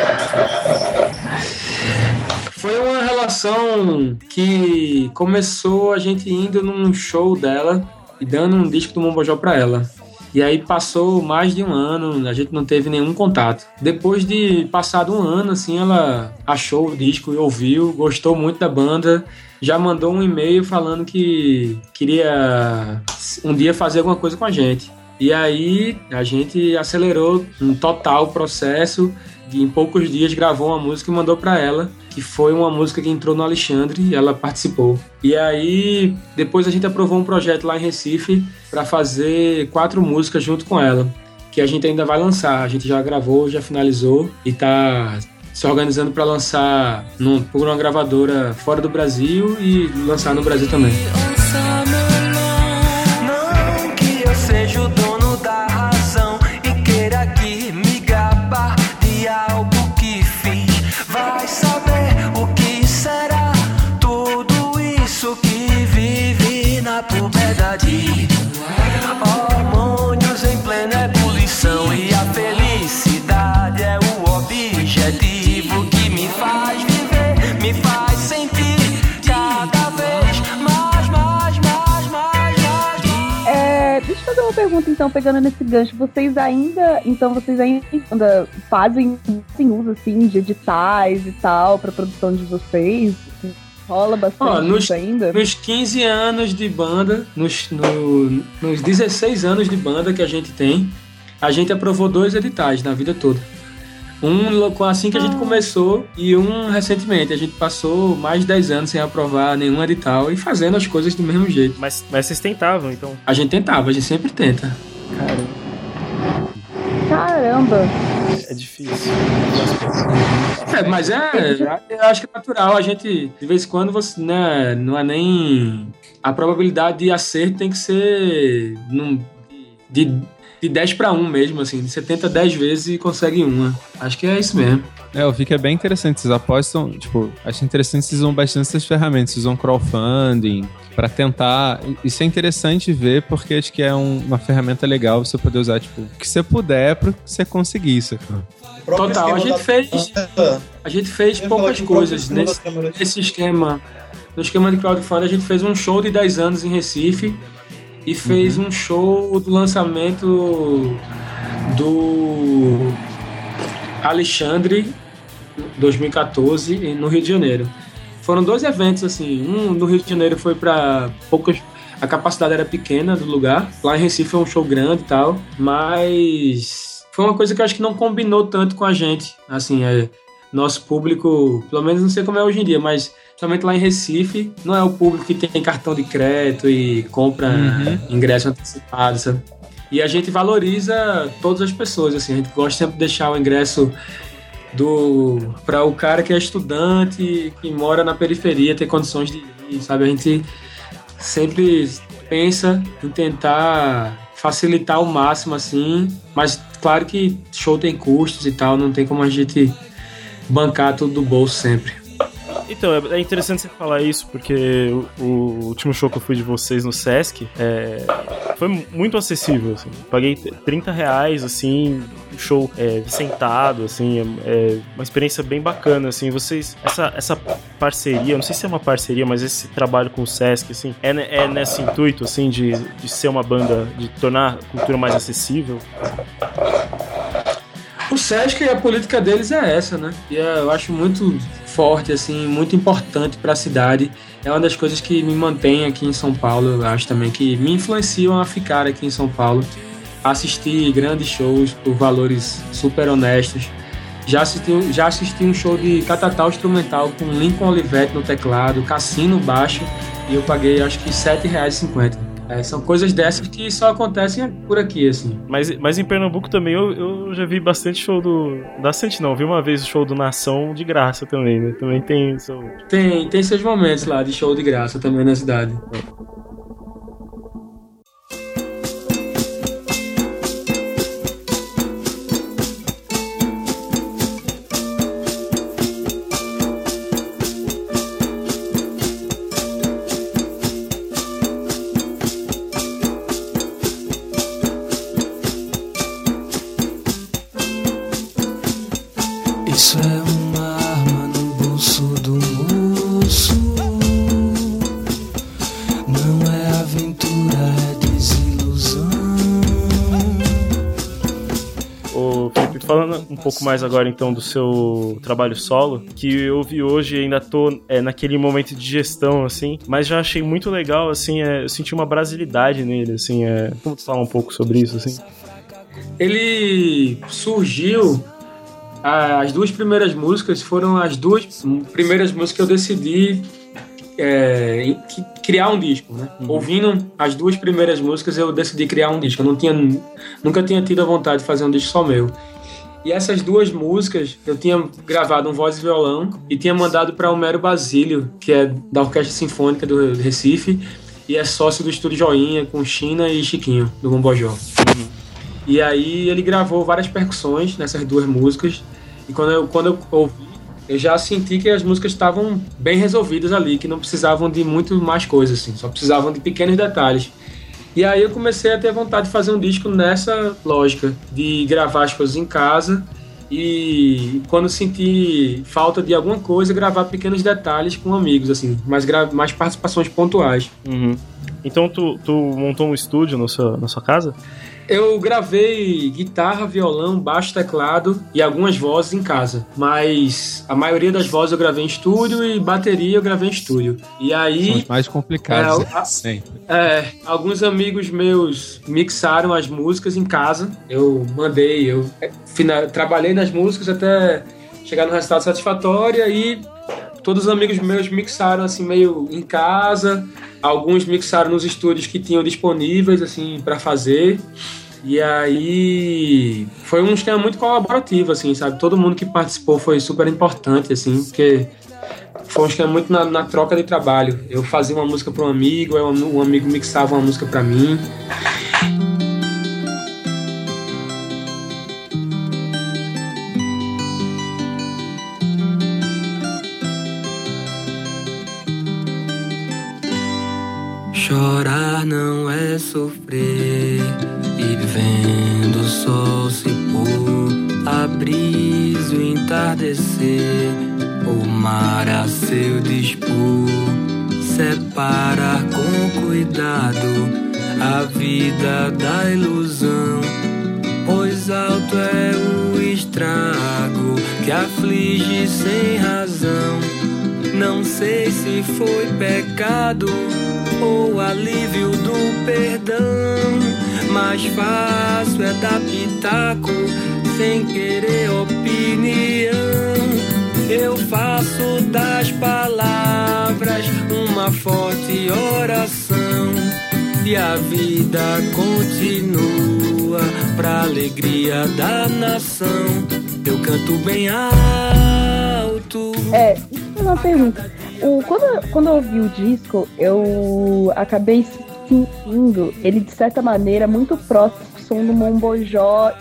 Foi uma relação que começou a gente indo num show dela e dando um disco do Mombojó pra ela. E aí passou mais de um ano, a gente não teve nenhum contato. Depois de passado um ano, assim, ela achou o disco e ouviu, gostou muito da banda, já mandou um e-mail falando que queria um dia fazer alguma coisa com a gente. E aí a gente acelerou um total o processo, e em poucos dias gravou uma música e mandou pra ela, que foi uma música que entrou no Alexandre e ela participou. E aí, depois a gente aprovou um projeto lá em Recife para fazer quatro músicas junto com ela, que a gente ainda vai lançar. A gente já gravou, já finalizou e tá se organizando para lançar num, por uma gravadora fora do Brasil e lançar no Brasil também. Então, pegando nesse gancho. Vocês ainda, então, vocês ainda fazem, fazem uso, assim, de editais e tal pra produção de vocês? Rola bastante Ó, nos- ainda? Nos 15 anos de banda, nos, no- nos 16 anos de banda que a gente tem, a gente aprovou dois editais na vida toda. Um assim que a gente começou e um recentemente. A gente passou mais de 10 anos sem aprovar nenhum edital e fazendo as coisas do mesmo jeito. Mas, mas vocês tentavam, então. A gente tentava, a gente sempre tenta. Caramba! É difícil. É, mas é, eu acho que é natural. A gente, de vez em quando, você, né, não é nem. A probabilidade de acerto tem que ser num- de, de 10 para 1 mesmo, assim. Você tenta 10 vezes e consegue uma. Acho que é isso mesmo. É, eu vi que é bem interessante. Vocês apostam, tipo, acho interessante que vocês usam bastante essas ferramentas. Vocês usam crowdfunding pra tentar. Isso é interessante ver porque acho que é um- uma ferramenta legal você poder usar, tipo, o que você puder pra você conseguir isso. Total, a gente da- fez- A gente fez poucas coisas nesse, nesse esquema. No esquema de crowdfunding, a gente fez um show de 10 anos em Recife e fez um show do lançamento do Alexandre 2014 em- no Rio de Janeiro. Foram dois eventos assim, um no Rio de Janeiro foi para poucas a capacidade era pequena do lugar. Lá em Recife foi um show grande e tal, mas foi uma coisa que eu acho que não combinou tanto com a gente. Assim, é, nosso público, pelo menos não sei como é hoje em dia, mas somente lá em Recife, não é o público que tem cartão de crédito e compra Uhum. ingresso antecipado, sabe? E a gente valoriza todas as pessoas, assim, a gente gosta sempre de deixar o ingresso do para o cara que é estudante, que mora na periferia, ter condições de ir, sabe? A gente sempre pensa em tentar facilitar ao máximo assim, mas claro que show tem custos e tal, não tem como a gente bancar tudo do bolso sempre. Então, é é interessante você falar isso, porque o, o último show que eu fui de vocês no Sesc é, foi muito acessível, assim. Paguei 30 reais, assim, um show é, sentado, assim, é, é uma experiência bem bacana, assim. Vocês, essa, essa parceria, não sei se é uma parceria, mas esse trabalho com o Sesc, assim, é, ne- é nesse intuito, assim, de, de ser uma banda, de tornar a cultura mais acessível? O Sesc, a política deles é essa, né? E é- eu acho muito forte, assim, muito importante para a cidade. É uma das coisas que me mantém aqui em São Paulo, eu acho também, que me influenciam a ficar aqui em São Paulo. Assistir grandes shows por valores super honestos. Já assisti, já assisti um show de catatal instrumental com Lincoln Olivetti no teclado, Cassino baixo, e eu paguei acho que R$ 7,50. É, são coisas dessas que só acontecem por aqui, assim. Mas, mas em Pernambuco também eu, eu já vi bastante show do. Bastante não, vi uma vez o show do Nação de graça também, né? Também tem. Tem, tem seus momentos lá de show de graça também na cidade. Isso mais agora então do seu trabalho solo, que eu vi hoje e ainda tô é, naquele momento de gestão, assim, mas já achei muito legal, assim, é, eu senti uma brasilidade nele, assim, é. Como tu fala um pouco sobre isso, assim? Ele surgiu as duas primeiras músicas foram as duas primeiras músicas que eu decidi é, criar um disco, né? Ouvindo as duas primeiras músicas, eu decidi criar um disco. Eu não tinha, nunca tinha tido a vontade de fazer um disco só meu. E essas duas músicas, eu tinha gravado um voz e violão e tinha mandado para Homero Basílio, que é da Orquestra Sinfônica do Recife e é sócio do Estúdio Joinha com China e Chiquinho, do Bombojó. E aí ele gravou várias percussões nessas duas músicas. E quando eu, quando eu ouvi, eu já senti que as músicas estavam bem resolvidas ali, que não precisavam de muito mais coisas, assim, só precisavam de pequenos detalhes. E aí eu comecei a ter vontade de fazer um disco nessa lógica, de gravar as coisas em casa e quando senti falta de alguma coisa, gravar pequenos detalhes com amigos, assim, mais, mais participações pontuais. Uhum. Então tu, tu montou um estúdio no seu, na sua casa? Eu gravei guitarra, violão, baixo, teclado e algumas vozes em casa. Mas a maioria das vozes eu gravei em estúdio e bateria eu gravei em estúdio. E São aí, os mais complicados. É, o- a- Sempre. é, alguns amigos meus mixaram as músicas em casa. Eu mandei, eu é, fina- trabalhei nas músicas até chegar no resultado satisfatório e todos os amigos meus mixaram assim meio em casa. Alguns mixaram nos estúdios que tinham disponíveis assim para fazer. E aí foi um esquema muito colaborativo assim, sabe? Todo mundo que participou foi super importante assim, porque foi um esquema muito na, na troca de trabalho. Eu fazia uma música para um amigo, um, um amigo mixava uma música para mim. Sofrer e vendo o sol se pôr, a brisa o entardecer, o mar a seu dispor, separar com cuidado a vida da ilusão, pois alto é o estrago que aflige sem razão. Não sei se foi pecado ou alívio do perdão. Mais fácil é dar pitaco sem querer opinião. Eu faço das palavras uma forte oração. E a vida continua pra alegria da nação. Eu canto bem alto. É uma pergunta. O, quando, quando eu ouvi o disco, eu acabei sentindo ele, de certa maneira, muito próximo som do Mombojó,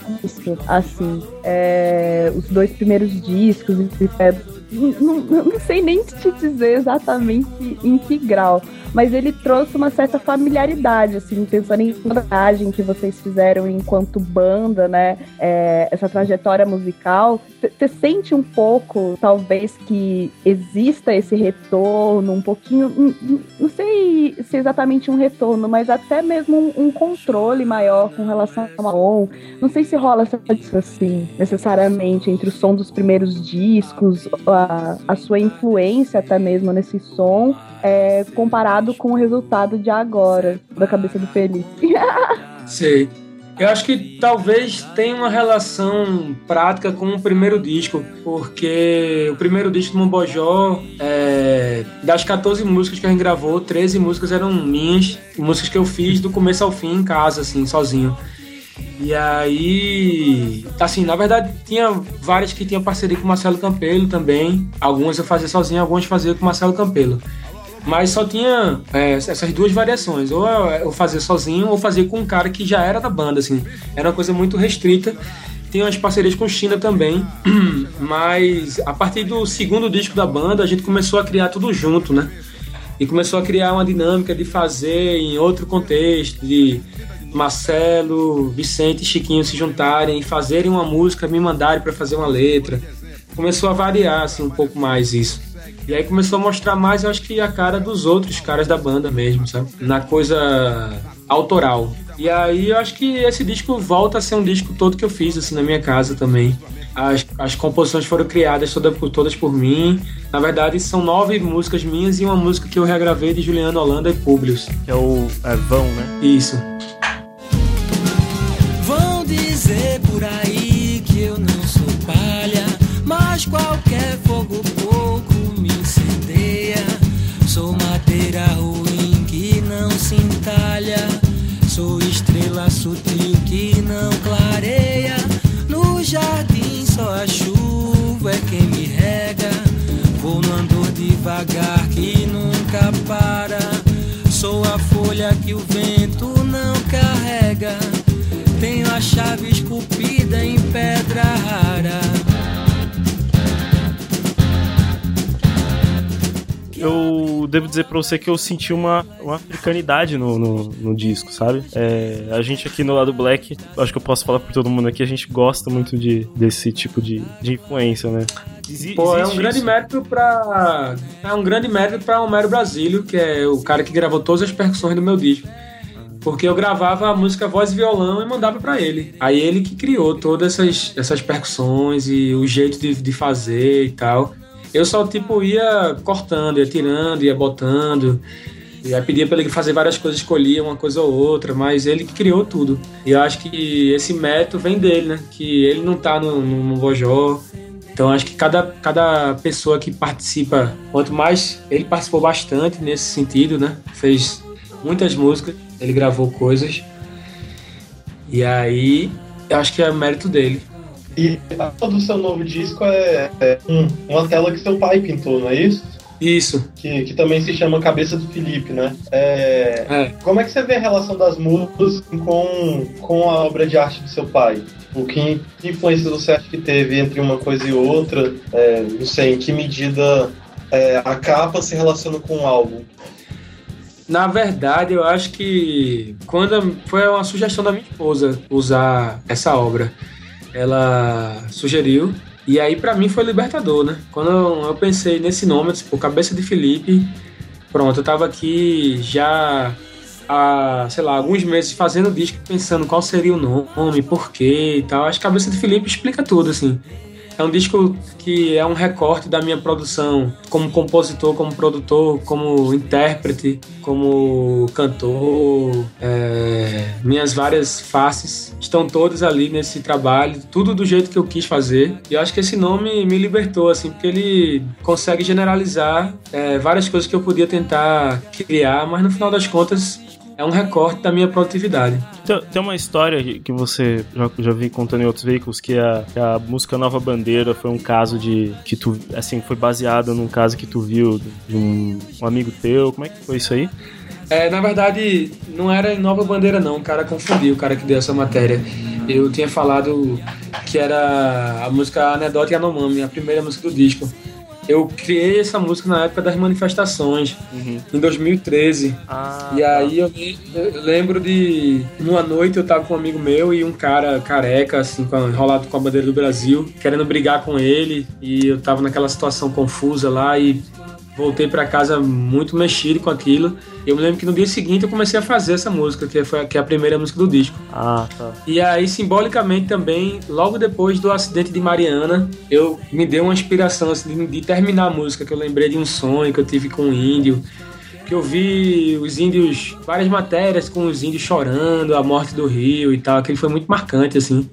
assim. É, os dois primeiros discos, é, não, não- sei nem te dizer exatamente em que grau, mas ele trouxe uma certa familiaridade, assim, pensando em abordagem que vocês fizeram enquanto banda, né? é, essa trajetória musical. Você sente um pouco, talvez, que exista esse retorno, um pouquinho, não, sei se exatamente um retorno, mas até mesmo um, um controle maior com relação ao som. Não sei se rola essa isso assim, necessariamente, entre o som dos primeiros discos, a, a sua influência até mesmo nesse som, é, comparado com o resultado de agora, da cabeça do Felipe. Sei. Eu acho que talvez tenha uma relação prática com o primeiro disco, porque o primeiro disco do Mombojó, é, das 14 músicas que a gente gravou, 13 músicas eram minhas, músicas que eu fiz do começo ao fim em casa, assim, sozinho. E aí, assim, na verdade tinha várias que tinham parceria com o Marcelo Campelo também. Algumas eu fazia sozinho, algumas fazia com o Marcelo Campelo. Mas só tinha é, essas duas variações. Ou eu fazia sozinho, ou fazia com um cara que já era da banda, assim. Era uma coisa muito restrita. Tem umas parcerias com China também. Mas a partir do segundo disco da banda, a gente começou a criar tudo junto, né? E começou a criar uma dinâmica de fazer em outro contexto, de Marcelo, Vicente e Chiquinho se juntarem e fazerem uma música, me mandarem para fazer uma letra. Começou a variar assim um pouco mais isso. E aí começou a mostrar mais, eu acho que a cara dos outros caras da banda mesmo, sabe? Na coisa autoral. E aí eu acho que esse disco volta a ser um disco todo que eu fiz assim na minha casa também. As, as composições foram criadas toda, por, todas por mim. Na verdade, são nove músicas minhas e uma música que eu regravei de Juliano Holanda e Publius. É o é, Vão, né? Isso dizer por aí que eu não sou palha, mas qualquer fogo pouco me incendeia. Sou madeira ruim que não se entalha, sou estrela sutil que não clareia. No jardim só a chuva é quem me rega. Vou no andor devagar que nunca para. Sou a folha que o vento não carrega. Chave esculpida em pedra rara. eu devo dizer pra você que eu senti uma, uma africanidade no, no, no disco, sabe? É, a gente aqui no lado Black, acho que eu posso falar por todo mundo aqui, a gente gosta muito de, desse tipo de, de influência, né? Exi- Pô, é um grande isso. mérito pra. É um grande mérito pra Homero Brasílio, que é o cara que gravou todas as percussões do meu disco. Porque eu gravava a música voz e violão e mandava pra ele. Aí ele que criou todas essas, essas percussões e o jeito de, de fazer e tal. Eu só, tipo, ia cortando, ia tirando, ia botando. E aí pedia pra ele fazer várias coisas, escolhia uma coisa ou outra, mas ele que criou tudo. E eu acho que esse mérito vem dele, né? Que ele não tá no, no, no Bojó, então acho que cada, cada pessoa que participa, quanto mais ele participou bastante nesse sentido, né? Fez muitas músicas, ele gravou coisas. E aí eu acho que é mérito dele. E a capa do seu novo disco é, é um- uma tela que seu pai pintou, não é isso? Isso. Que, que também se chama Cabeça do Felipe, né? É, É. Como é que você vê a relação das músicas com, com a obra de arte do seu pai? O que, que influência você acha que teve entre uma coisa e outra? É, não sei, em que medida é, a capa se relaciona com o álbum? Na verdade, eu acho que quando foi uma sugestão da minha esposa usar essa obra, ela sugeriu e aí pra mim foi libertador, né? Quando eu, pensei nesse nome, tipo, Cabeça de Felipe, pronto, eu tava aqui já há, sei lá, alguns meses fazendo disco, pensando qual seria o nome, por quê e tal. Acho que Cabeça de Felipe explica tudo, assim. É um disco que é um recorte da minha produção como compositor, como produtor, como intérprete, como cantor. é, minhas várias faces estão todas ali nesse trabalho, tudo do jeito que eu quis fazer. E eu acho que esse nome me libertou, assim, porque ele consegue generalizar é, várias coisas que eu podia tentar criar, mas no final das contas é um recorte da minha produtividade. Tem, tem uma história que você já, já vi contando em outros veículos que a, que a música Nova Bandeira foi um caso de que tu assim foi baseado num caso que tu viu de um, um amigo teu. Como é que foi isso aí? É, na verdade, não era em Nova Bandeira, não. O cara confundiu, o cara que deu essa matéria. Eu tinha falado que era a música Anedota e Anomami, a primeira música do disco. Eu criei essa música na época das manifestações, em 2013. Ah, E aí eu, eu lembro de. Numa noite eu tava com um amigo meu e um cara careca, assim, enrolado com a bandeira do Brasil, querendo brigar com ele. E eu tava naquela situação confusa lá e voltei pra casa muito mexido com aquilo. E eu me lembro que no dia seguinte eu comecei a fazer essa música, que, foi, que é a primeira música do disco. Ah, tá. E aí, simbolicamente também, logo depois do acidente de Mariana, eu me deu uma inspiração assim, de, de terminar a música, que eu lembrei de um sonho que eu tive com um índio. Que eu vi os índios, várias matérias com os índios chorando, a morte do rio e tal. Aquele foi muito marcante, assim.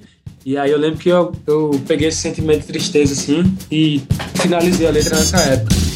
E aí eu lembro que eu, eu peguei esse sentimento de tristeza, assim, e finalizei a letra nessa época.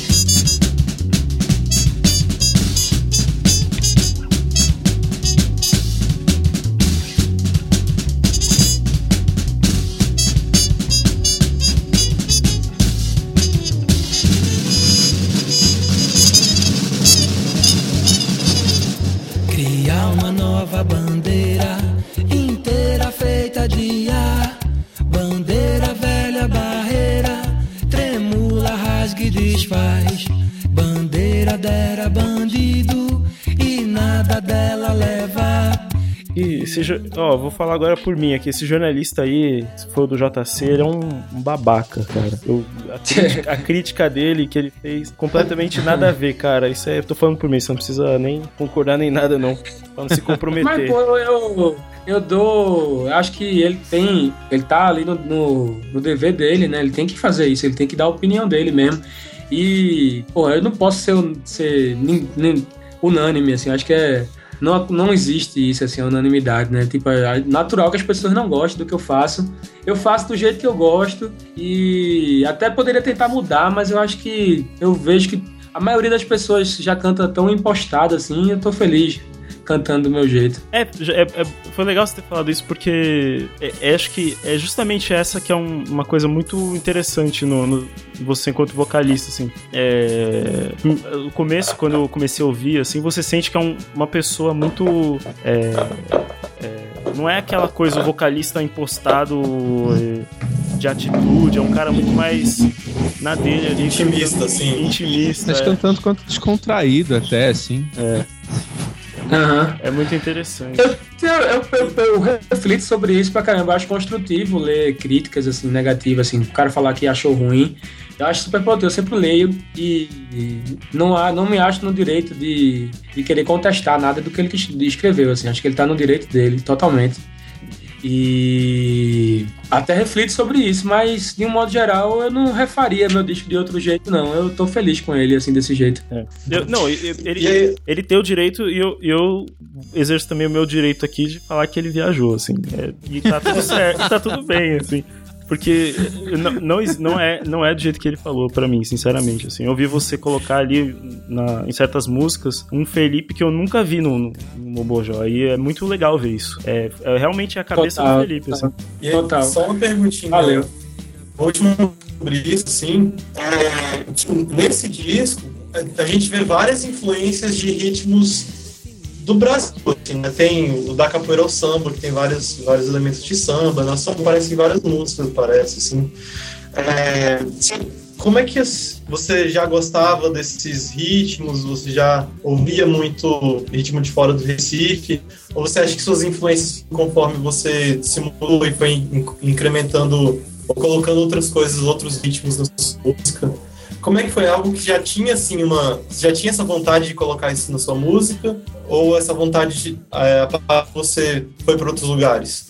Ó, vou falar agora por mim aqui. Esse jornalista aí, se for do JC, ele é um, um babaca, cara. Eu- a, crítica, a crítica dele que ele fez completamente nada a ver, cara. Isso é, eu tô falando por mim, você não precisa nem concordar nem nada, não. Pra não se Mas, comprometer. pô, eu, eu dou. Acho que ele tem. Ele tá ali no, no, no dever dele, né? Ele tem que fazer isso, ele tem que dar a opinião dele mesmo. E, pô, eu não posso ser, ser unânime, assim. Acho que é. Não, não existe isso, assim, unanimidade, né? Tipo, é natural que as pessoas não gostem do que eu faço. Eu faço do jeito que eu gosto e até poderia tentar mudar, mas eu acho que eu vejo que a maioria das pessoas já canta tão impostado assim, eu tô feliz. cantando do meu jeito. É, é- é- foi legal você ter falado isso porque é- é, acho que é justamente essa que é um- uma coisa muito interessante no, no- você enquanto vocalista, assim. É, no começo, quando eu comecei a ouvir, assim, você sente que é um- uma pessoa muito... é, é, não é aquela coisa, o vocalista impostado é, de atitude, é um cara muito mais na dele ali. Intimista, assim. Intimista, Mas é. cantando quanto descontraído até, assim. Aham. é muito interessante. Eu, eu, eu, eu reflito sobre isso pra caramba. Eu acho construtivo ler críticas assim, negativas, assim, o cara falar que achou ruim. Eu acho super importante, eu sempre leio e, e não, há, não me acho no direito de, de querer contestar nada do que ele es- escreveu. Assim. Acho que ele tá no direito dele, totalmente. E até reflito sobre isso, mas de um modo geral eu não refaria meu disco de outro jeito, não. Eu tô feliz com ele, assim, desse jeito. Eu- não, ele, ele- ele tem o direito e eu, eu exerço também o meu direito aqui de falar que ele viajou, assim. É, e tá tudo certo, tá tudo bem, assim. Porque não, não, não é, não é do jeito que ele falou pra mim, sinceramente. Assim, eu ouvi você colocar ali na- em certas músicas um Felipe que eu nunca vi no, no, no Mobojó. E é muito legal ver isso. É, é realmente a cabeça Total, do Felipe, assim. e aí, Total. só uma perguntinha. Valeu. último sobre isso, assim, é, nesse disco, a gente vê várias influências de ritmos do Brasil, assim, né? Tem o da capoeira ao samba, que tem vários, vários elementos de samba, na samba aparecem várias músicas, parece, assim. É, como é que você já gostava desses ritmos? Você já ouvia muito ritmo de fora do Recife? Ou você acha que suas influências, conforme você se mudou e foi in- incrementando ou colocando outras coisas, outros ritmos na sua música? Como é que foi algo que já tinha assim uma, já tinha essa vontade de colocar isso na sua música ou essa vontade de é, você foi para outros lugares?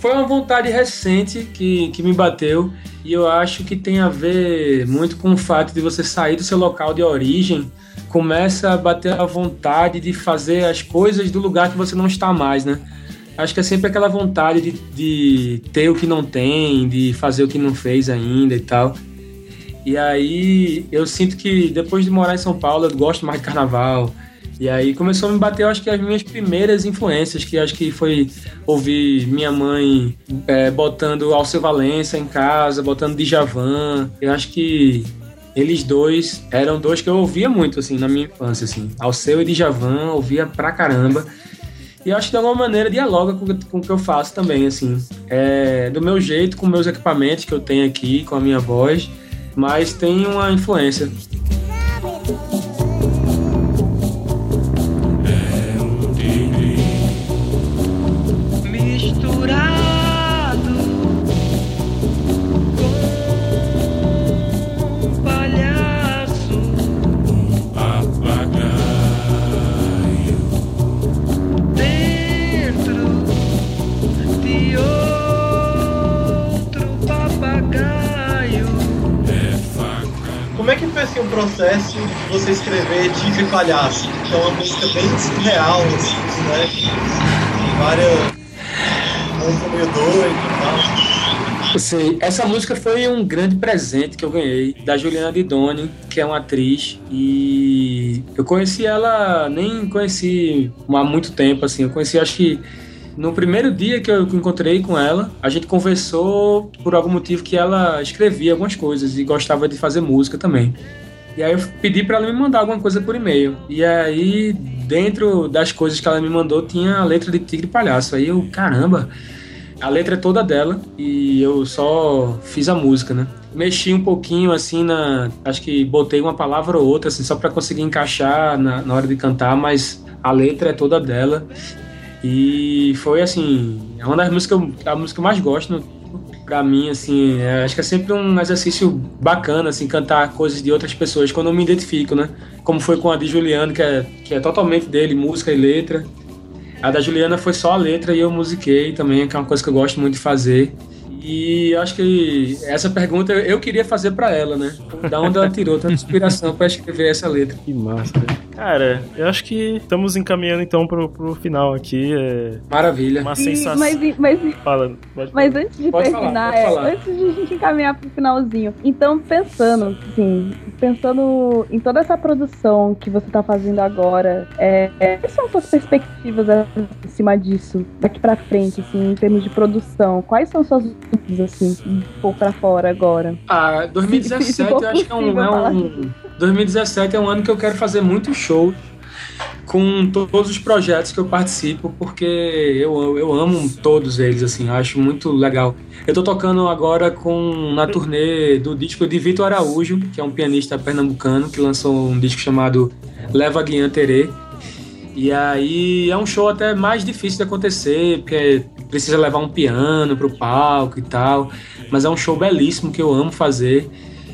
Foi uma vontade recente que, que me bateu e eu acho que tem a ver muito com o fato de você sair do seu local de origem, começa a bater a vontade de fazer as coisas do lugar que você não está mais, né? Acho que é sempre aquela vontade de, de ter o que não tem, de fazer o que não fez ainda e tal. E aí eu sinto que depois de morar em São Paulo eu gosto mais de carnaval. E aí começou a me bater, acho que as minhas primeiras influências, que acho que foi ouvir minha mãe é, botando Alceu Valença em casa, botando Djavan. Eu acho que eles dois eram dois que eu ouvia muito, assim, na minha infância, assim. Alceu e Djavan, ouvia pra caramba. E acho que de alguma maneira dialoga com, com o que eu faço também, assim. É, do meu jeito, com meus equipamentos que eu tenho aqui, com a minha voz, mas tem uma influência. Você escrever Tigre Palhaço? Que é uma música bem surreal, assim, né? Várias. Um meio doido e tal. Eu sei, essa música foi um grande presente que eu ganhei da Juliana Didoni, que é uma atriz, e eu conheci ela, nem conheci há muito tempo, assim, eu conheci acho que no primeiro dia que eu encontrei com ela, a gente conversou por algum motivo que ela escrevia algumas coisas e gostava de fazer música também. E aí eu pedi para ela me mandar alguma coisa por e-mail. E aí, dentro das coisas que ela me mandou, tinha a letra de Tigre Palhaço. Aí eu, caramba, a letra é toda dela e eu só fiz a música, né? Mexi um pouquinho assim na. Acho que botei uma palavra ou outra, assim, só para conseguir encaixar na, na hora de cantar, mas a letra é toda dela. E foi assim, é uma das músicas, a música que eu mais gosto, né? Pra mim, assim, é, acho que é sempre um exercício bacana, assim, cantar coisas de outras pessoas, quando eu me identifico, né? Como foi com a de Juliano, que é, que é totalmente dele, música e letra. A da Juliana foi só a letra e eu musiquei também, que é uma coisa que eu gosto muito de fazer. E acho que essa pergunta eu queria fazer pra ela, né? Da onde ela tirou tanta inspiração pra escrever essa letra. Que massa, cara. Eu acho que estamos encaminhando então pro, pro final aqui. É Maravilha. uma E- sensação. mas, mas, Fala, pode mas antes de Pode falar, terminar, pode é, falar. antes de a gente encaminhar pro finalzinho, então pensando, assim, pensando em toda essa produção que você tá fazendo agora, é, é, quais são suas perspectivas em cima disso, daqui pra frente, assim, em termos de produção? Quais são suas dúvidas, assim, um pouco pra fora agora? Ah, Se 2017 for eu acho que é um, é falar um 2017 é um ano que eu quero fazer muito show com todos os projetos que eu participo, porque eu, eu amo todos eles, assim, acho muito legal. Eu tô tocando agora com na turnê do disco de Vitor Araújo, que é um pianista pernambucano que lançou um disco chamado Leva Guian Terê. E aí é um show até mais difícil de acontecer, porque precisa levar um piano pro palco e tal. Mas é um show belíssimo que eu amo fazer.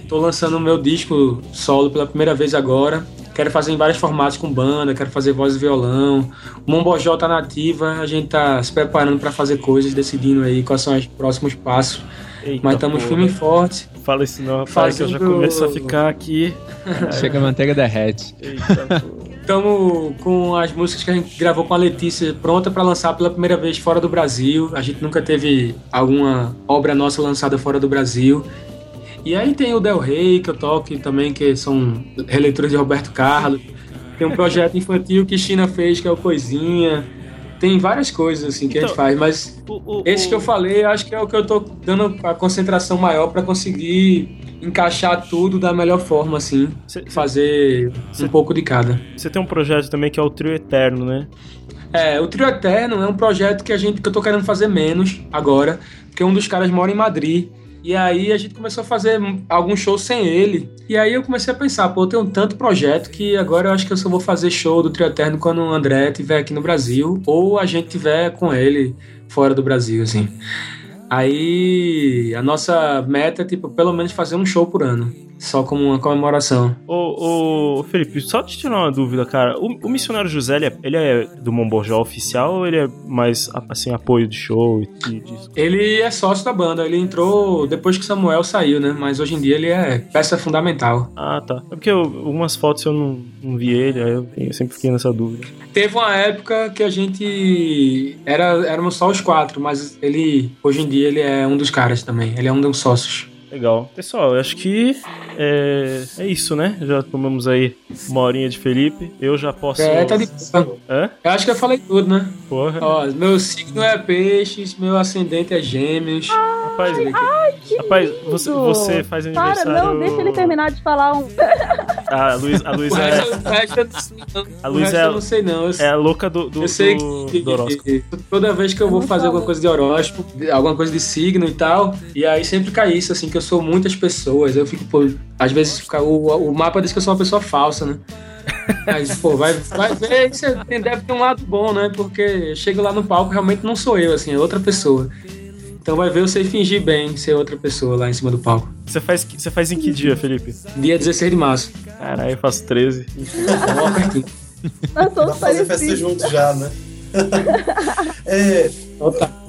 Tô lançando o meu disco solo pela primeira vez agora. Quero fazer em vários formatos com banda, quero fazer voz e violão. O Mombojó tá nativa, a gente tá se preparando para fazer coisas, decidindo aí quais são os próximos passos. Eita, Mas estamos firme e forte. Fala isso não, rapaz, que eu já Fazendo- começo a ficar aqui. Chega a manteiga derrete. Eita. Estamos com as músicas que a gente gravou com a Letícia pronta para lançar pela primeira vez fora do Brasil. A gente nunca teve alguma obra nossa lançada fora do Brasil. E aí tem o Del Rey, que eu toco também, que são releituras de Roberto Carlos. Tem um projeto infantil que China fez, que é o Coisinha. Tem várias coisas assim que a gente Então, faz, mas O- o- esse que eu falei, eu acho que é o que eu tô dando a concentração maior para conseguir encaixar tudo da melhor forma, assim. Cê- Fazer Cê- um pouco de cada. Você tem um projeto também que é o Trio Eterno, né? É, o Trio Eterno é um projeto que a gente que eu tô querendo fazer menos agora, porque um dos caras mora em Madrid. E aí a gente começou a fazer alguns shows sem ele. E aí eu comecei a pensar, pô, eu tenho tanto projeto que agora eu acho que eu só vou fazer show do Trio Eterno quando o André estiver aqui no Brasil ou a gente tiver com ele fora do Brasil, assim. Aí a nossa meta é, tipo, pelo menos fazer um show por ano. Só como uma comemoração. Ô, ô, Felipe, só te tirar uma dúvida, cara. O, o Missionário José, ele é, ele é do Momborjó oficial ou ele é mais, assim, apoio de show e disso? Ele é sócio da banda, ele entrou depois que Samuel saiu, né? Mas hoje em dia ele é peça fundamental. Ah, tá. É porque eu, algumas fotos eu não, não vi ele, aí eu, eu sempre fiquei nessa dúvida. Teve uma época que a gente era éramos só os quatro, mas ele hoje em dia ele é um dos caras também. Ele é um dos sócios. Legal. Pessoal, eu acho que é, é isso, né? Já tomamos aí uma horinha de Felipe. Eu já posso. É, tá de boa. Hã? Eu acho que eu falei tudo, né? Porra. Ó, meu signo é peixes, meu ascendente é gêmeos. Rapaz, Que rapaz lindo! você, você faz Para, aniversário. não, deixa ele terminar de falar um. A Luísa, a Luísa é. A Luísa é- eu não sei não. Eu, é a louca do, do, eu sei do, que, do toda vez que eu vou fazer alguma coisa de horóscopo, alguma coisa de signo e tal, e aí sempre cai isso, assim, que eu sou muitas pessoas. Eu fico, pô, às vezes fica- o, o mapa diz que eu sou uma pessoa falsa, né? Mas, pô, vai, vai ver que você tem- deve ter um lado bom, né? Porque eu chego lá no palco, realmente não sou eu, assim, é outra pessoa. Então vai ver sei fingir bem ser outra pessoa lá em cima do palco. Você faz, você faz em que dia, Felipe? Dia 16 de março. Caralho, eu faço 13. Então, ó, pertinho. Nós somos fazer festa juntos já, né? é,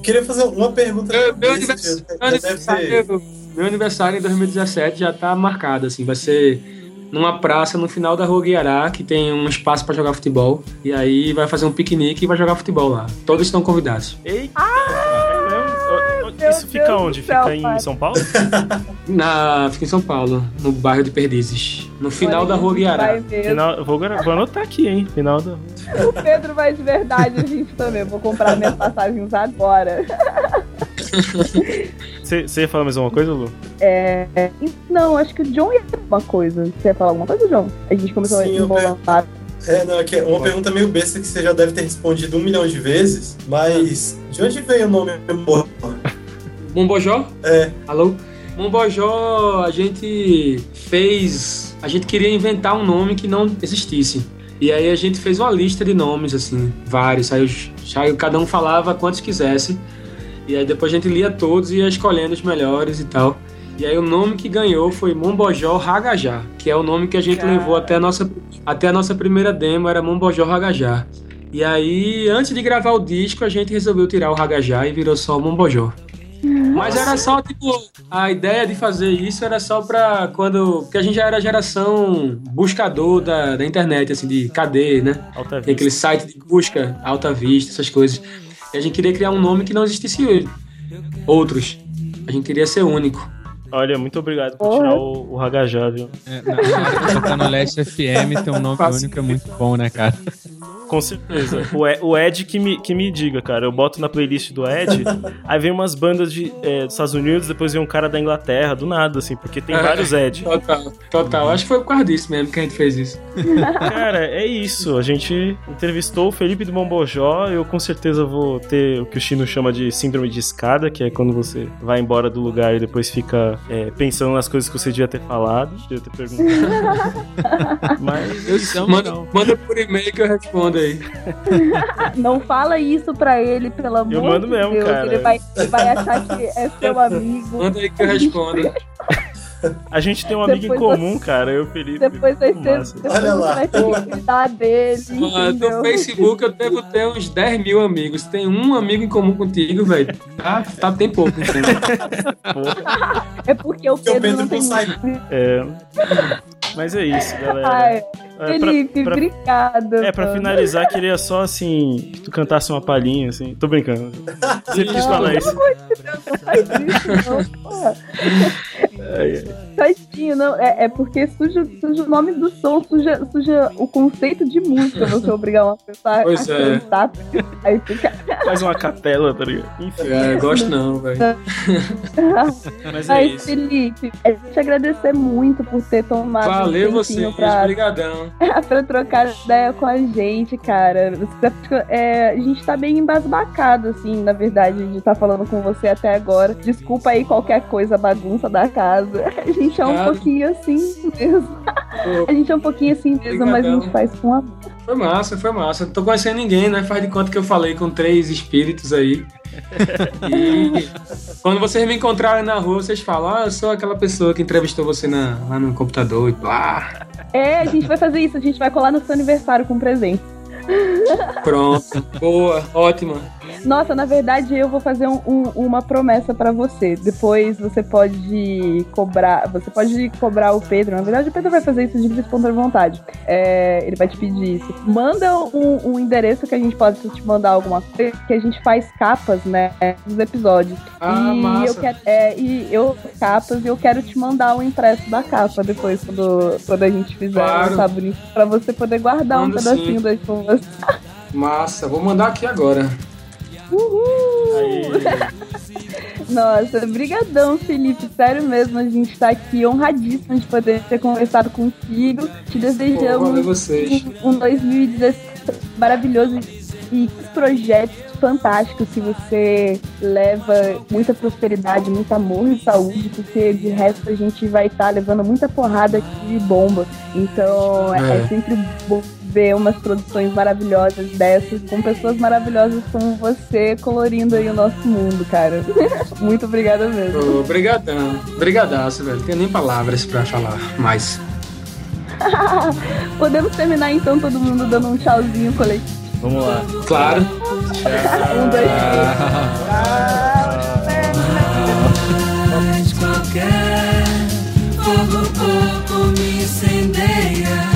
queria fazer uma pergunta. Meu, meu Esse anivers- já meu aniversário, meu aniversário em 2017 já tá marcado, assim, vai ser numa praça no final da Rua Guiará, que tem um espaço pra jogar futebol. E aí vai fazer um piquenique e vai jogar futebol lá. Todos estão convidados. Eita! mesmo? Meu Isso fica Deus onde? do céu, Fica em pai. São Paulo? Na, fica em São Paulo, no bairro de Perdizes. No final Olha, da Rua Guiará. Final, vou, vou anotar aqui, hein? Final da. O Pedro vai de verdade, a gente também. Vou comprar minhas passagens agora. Você ia falar mais alguma coisa, Lu? É, Não, acho que o John ia falar uma coisa. Você ia falar alguma coisa, John? A gente começou Sim, a eu embolar. É, não, é que é uma pergunta meio besta que você já deve ter respondido um milhão de vezes, mas de onde veio o nome Mombojó? Mombojó? É, Alô? Mombojó, a gente fez. A gente queria inventar um nome que não existisse. E aí a gente fez uma lista de nomes, assim, vários. Saiu, saiu cada um falava quantos quisesse. E aí depois a gente lia todos e ia escolhendo os melhores e tal. E aí o nome que ganhou foi Mombojó Ragajá, que é o nome que a gente Cara. levou até a nossa, até a nossa primeira demo, era Mombojó Ragajá. E aí, antes de gravar o disco, a gente resolveu tirar o Ragajá e virou só Mombojó. Mas era só, tipo, a ideia de fazer isso era só pra quando. Porque a gente já era geração buscador da, da internet, assim, de KD, né? Alta Tem aquele site de busca, Alta Vista, essas coisas. E a gente queria criar um nome que não existisse outros. A gente queria ser único. Olha, muito obrigado por tirar o, o Ragajá, viu? É, na na Leste FM, ter um nome único é muito bom, né, cara? Com certeza. O Ed, o Ed que, me, que me diga, cara. Eu boto na playlist do Ed, aí vem umas bandas de, é, dos Estados Unidos, depois vem um cara da Inglaterra, do nada, assim, porque tem É. vários Ed. Total, total. Acho que foi por causa disso mesmo que a gente fez isso. Cara, é isso. A gente entrevistou o Felipe do Mombojó. Eu com certeza vou ter o que o Chino chama de síndrome de escada, que é quando você vai embora do lugar e depois fica é, pensando nas coisas que você devia ter falado, devia ter perguntado. Mas Eu chamo, Manda, manda por e-mail que eu respondo aí. Não fala isso pra ele, pelo amor mando de mesmo, Deus. cara. Ele vai, ele vai achar que é seu amigo. Manda aí que eu respondo. a gente tem um amigo em Depois comum, cara. Eu e o Felipe. Depois vai ser. massa. Depois Olha você lá. vai ter que cuidar dele. Ah? No Facebook eu devo ter uns 10 mil amigos. Tem um amigo em comum contigo, velho. Tá, tá, tem pouco. Entendeu? É porque o Porque o Pedro, Pedro não tem muito. É. Mas é isso, galera. Ai, É, pra- Felipe, pra- obrigada. É, pra mano. finalizar, queria só assim. Que tu cantasse uma palhinha, assim. Tô brincando. Você quis falar isso. Pelo amor de Deus, não faz isso, não, porra. Ai, ai. Tadinho, não. É, é porque suja, suja o nome do som, suja, suja o conceito de música, você obrigar uma pessoa a Pois é. cantar. Aí fica. Faz uma capela, tá ligado? Enfim. É, gosto não, velho. Mas é Ai, isso. Felipe, a gente agradecer muito por ter tomado Valeu um vocês, pra, pra trocar ideia com a gente, cara. Você- é, a gente tá bem embasbacado, assim, na verdade, de estar falando com você até agora. Desculpa aí qualquer coisa, bagunça da casa. A gente é um pouquinho assim mesmo. A gente é um pouquinho assim mesmo, mas a gente Obrigadão. faz com amor. Foi massa, foi massa. Não tô conhecendo ninguém, né? Faz de conta que eu falei com três espíritos aí. E quando vocês me encontrarem na rua, vocês falam: Ah, eu sou aquela pessoa que entrevistou você na- lá no computador e blá. É, a gente vai fazer isso, a gente vai colar no seu aniversário com presente. Pronto. Boa, ótima. Nossa, na verdade, eu vou fazer um- um- uma promessa pra você. Depois você pode cobrar. Você pode cobrar o Pedro. Na verdade, o Pedro vai fazer isso de livre vontade. É, ele vai te pedir isso. Manda um, um endereço que a gente pode te mandar alguma coisa, que a gente faz capas, né? Dos episódios. Ah, e massa. eu quero. É, e eu capas e eu quero te mandar o impresso da capa depois, quando, quando a gente fizer Claro. tá bonito. Pra você poder guardar um pedacinho sim. das suas. Massa, vou mandar aqui agora. Uhul! Aí, Nossa, brigadão, Felipe. Sério mesmo, a gente tá aqui honradíssimo de poder ter conversado contigo. Te Pô, desejamos vocês. um, um 2016 maravilhoso e projetos fantásticos que você leva muita prosperidade, muito amor e saúde, porque de resto a gente vai estar levando muita porrada aqui de bomba. Então É. é sempre bom ver umas produções maravilhosas dessas, com pessoas maravilhosas como você, colorindo aí o nosso mundo, cara. Muito obrigada mesmo. Obrigadão. Obrigadaço, velho. Não tenho nem palavras para falar mais. Podemos terminar então todo mundo dando um tchauzinho coletivo. Vamos lá. Claro. Tchau. Um, dois, três. Qualquer fogo pouco me incendeia.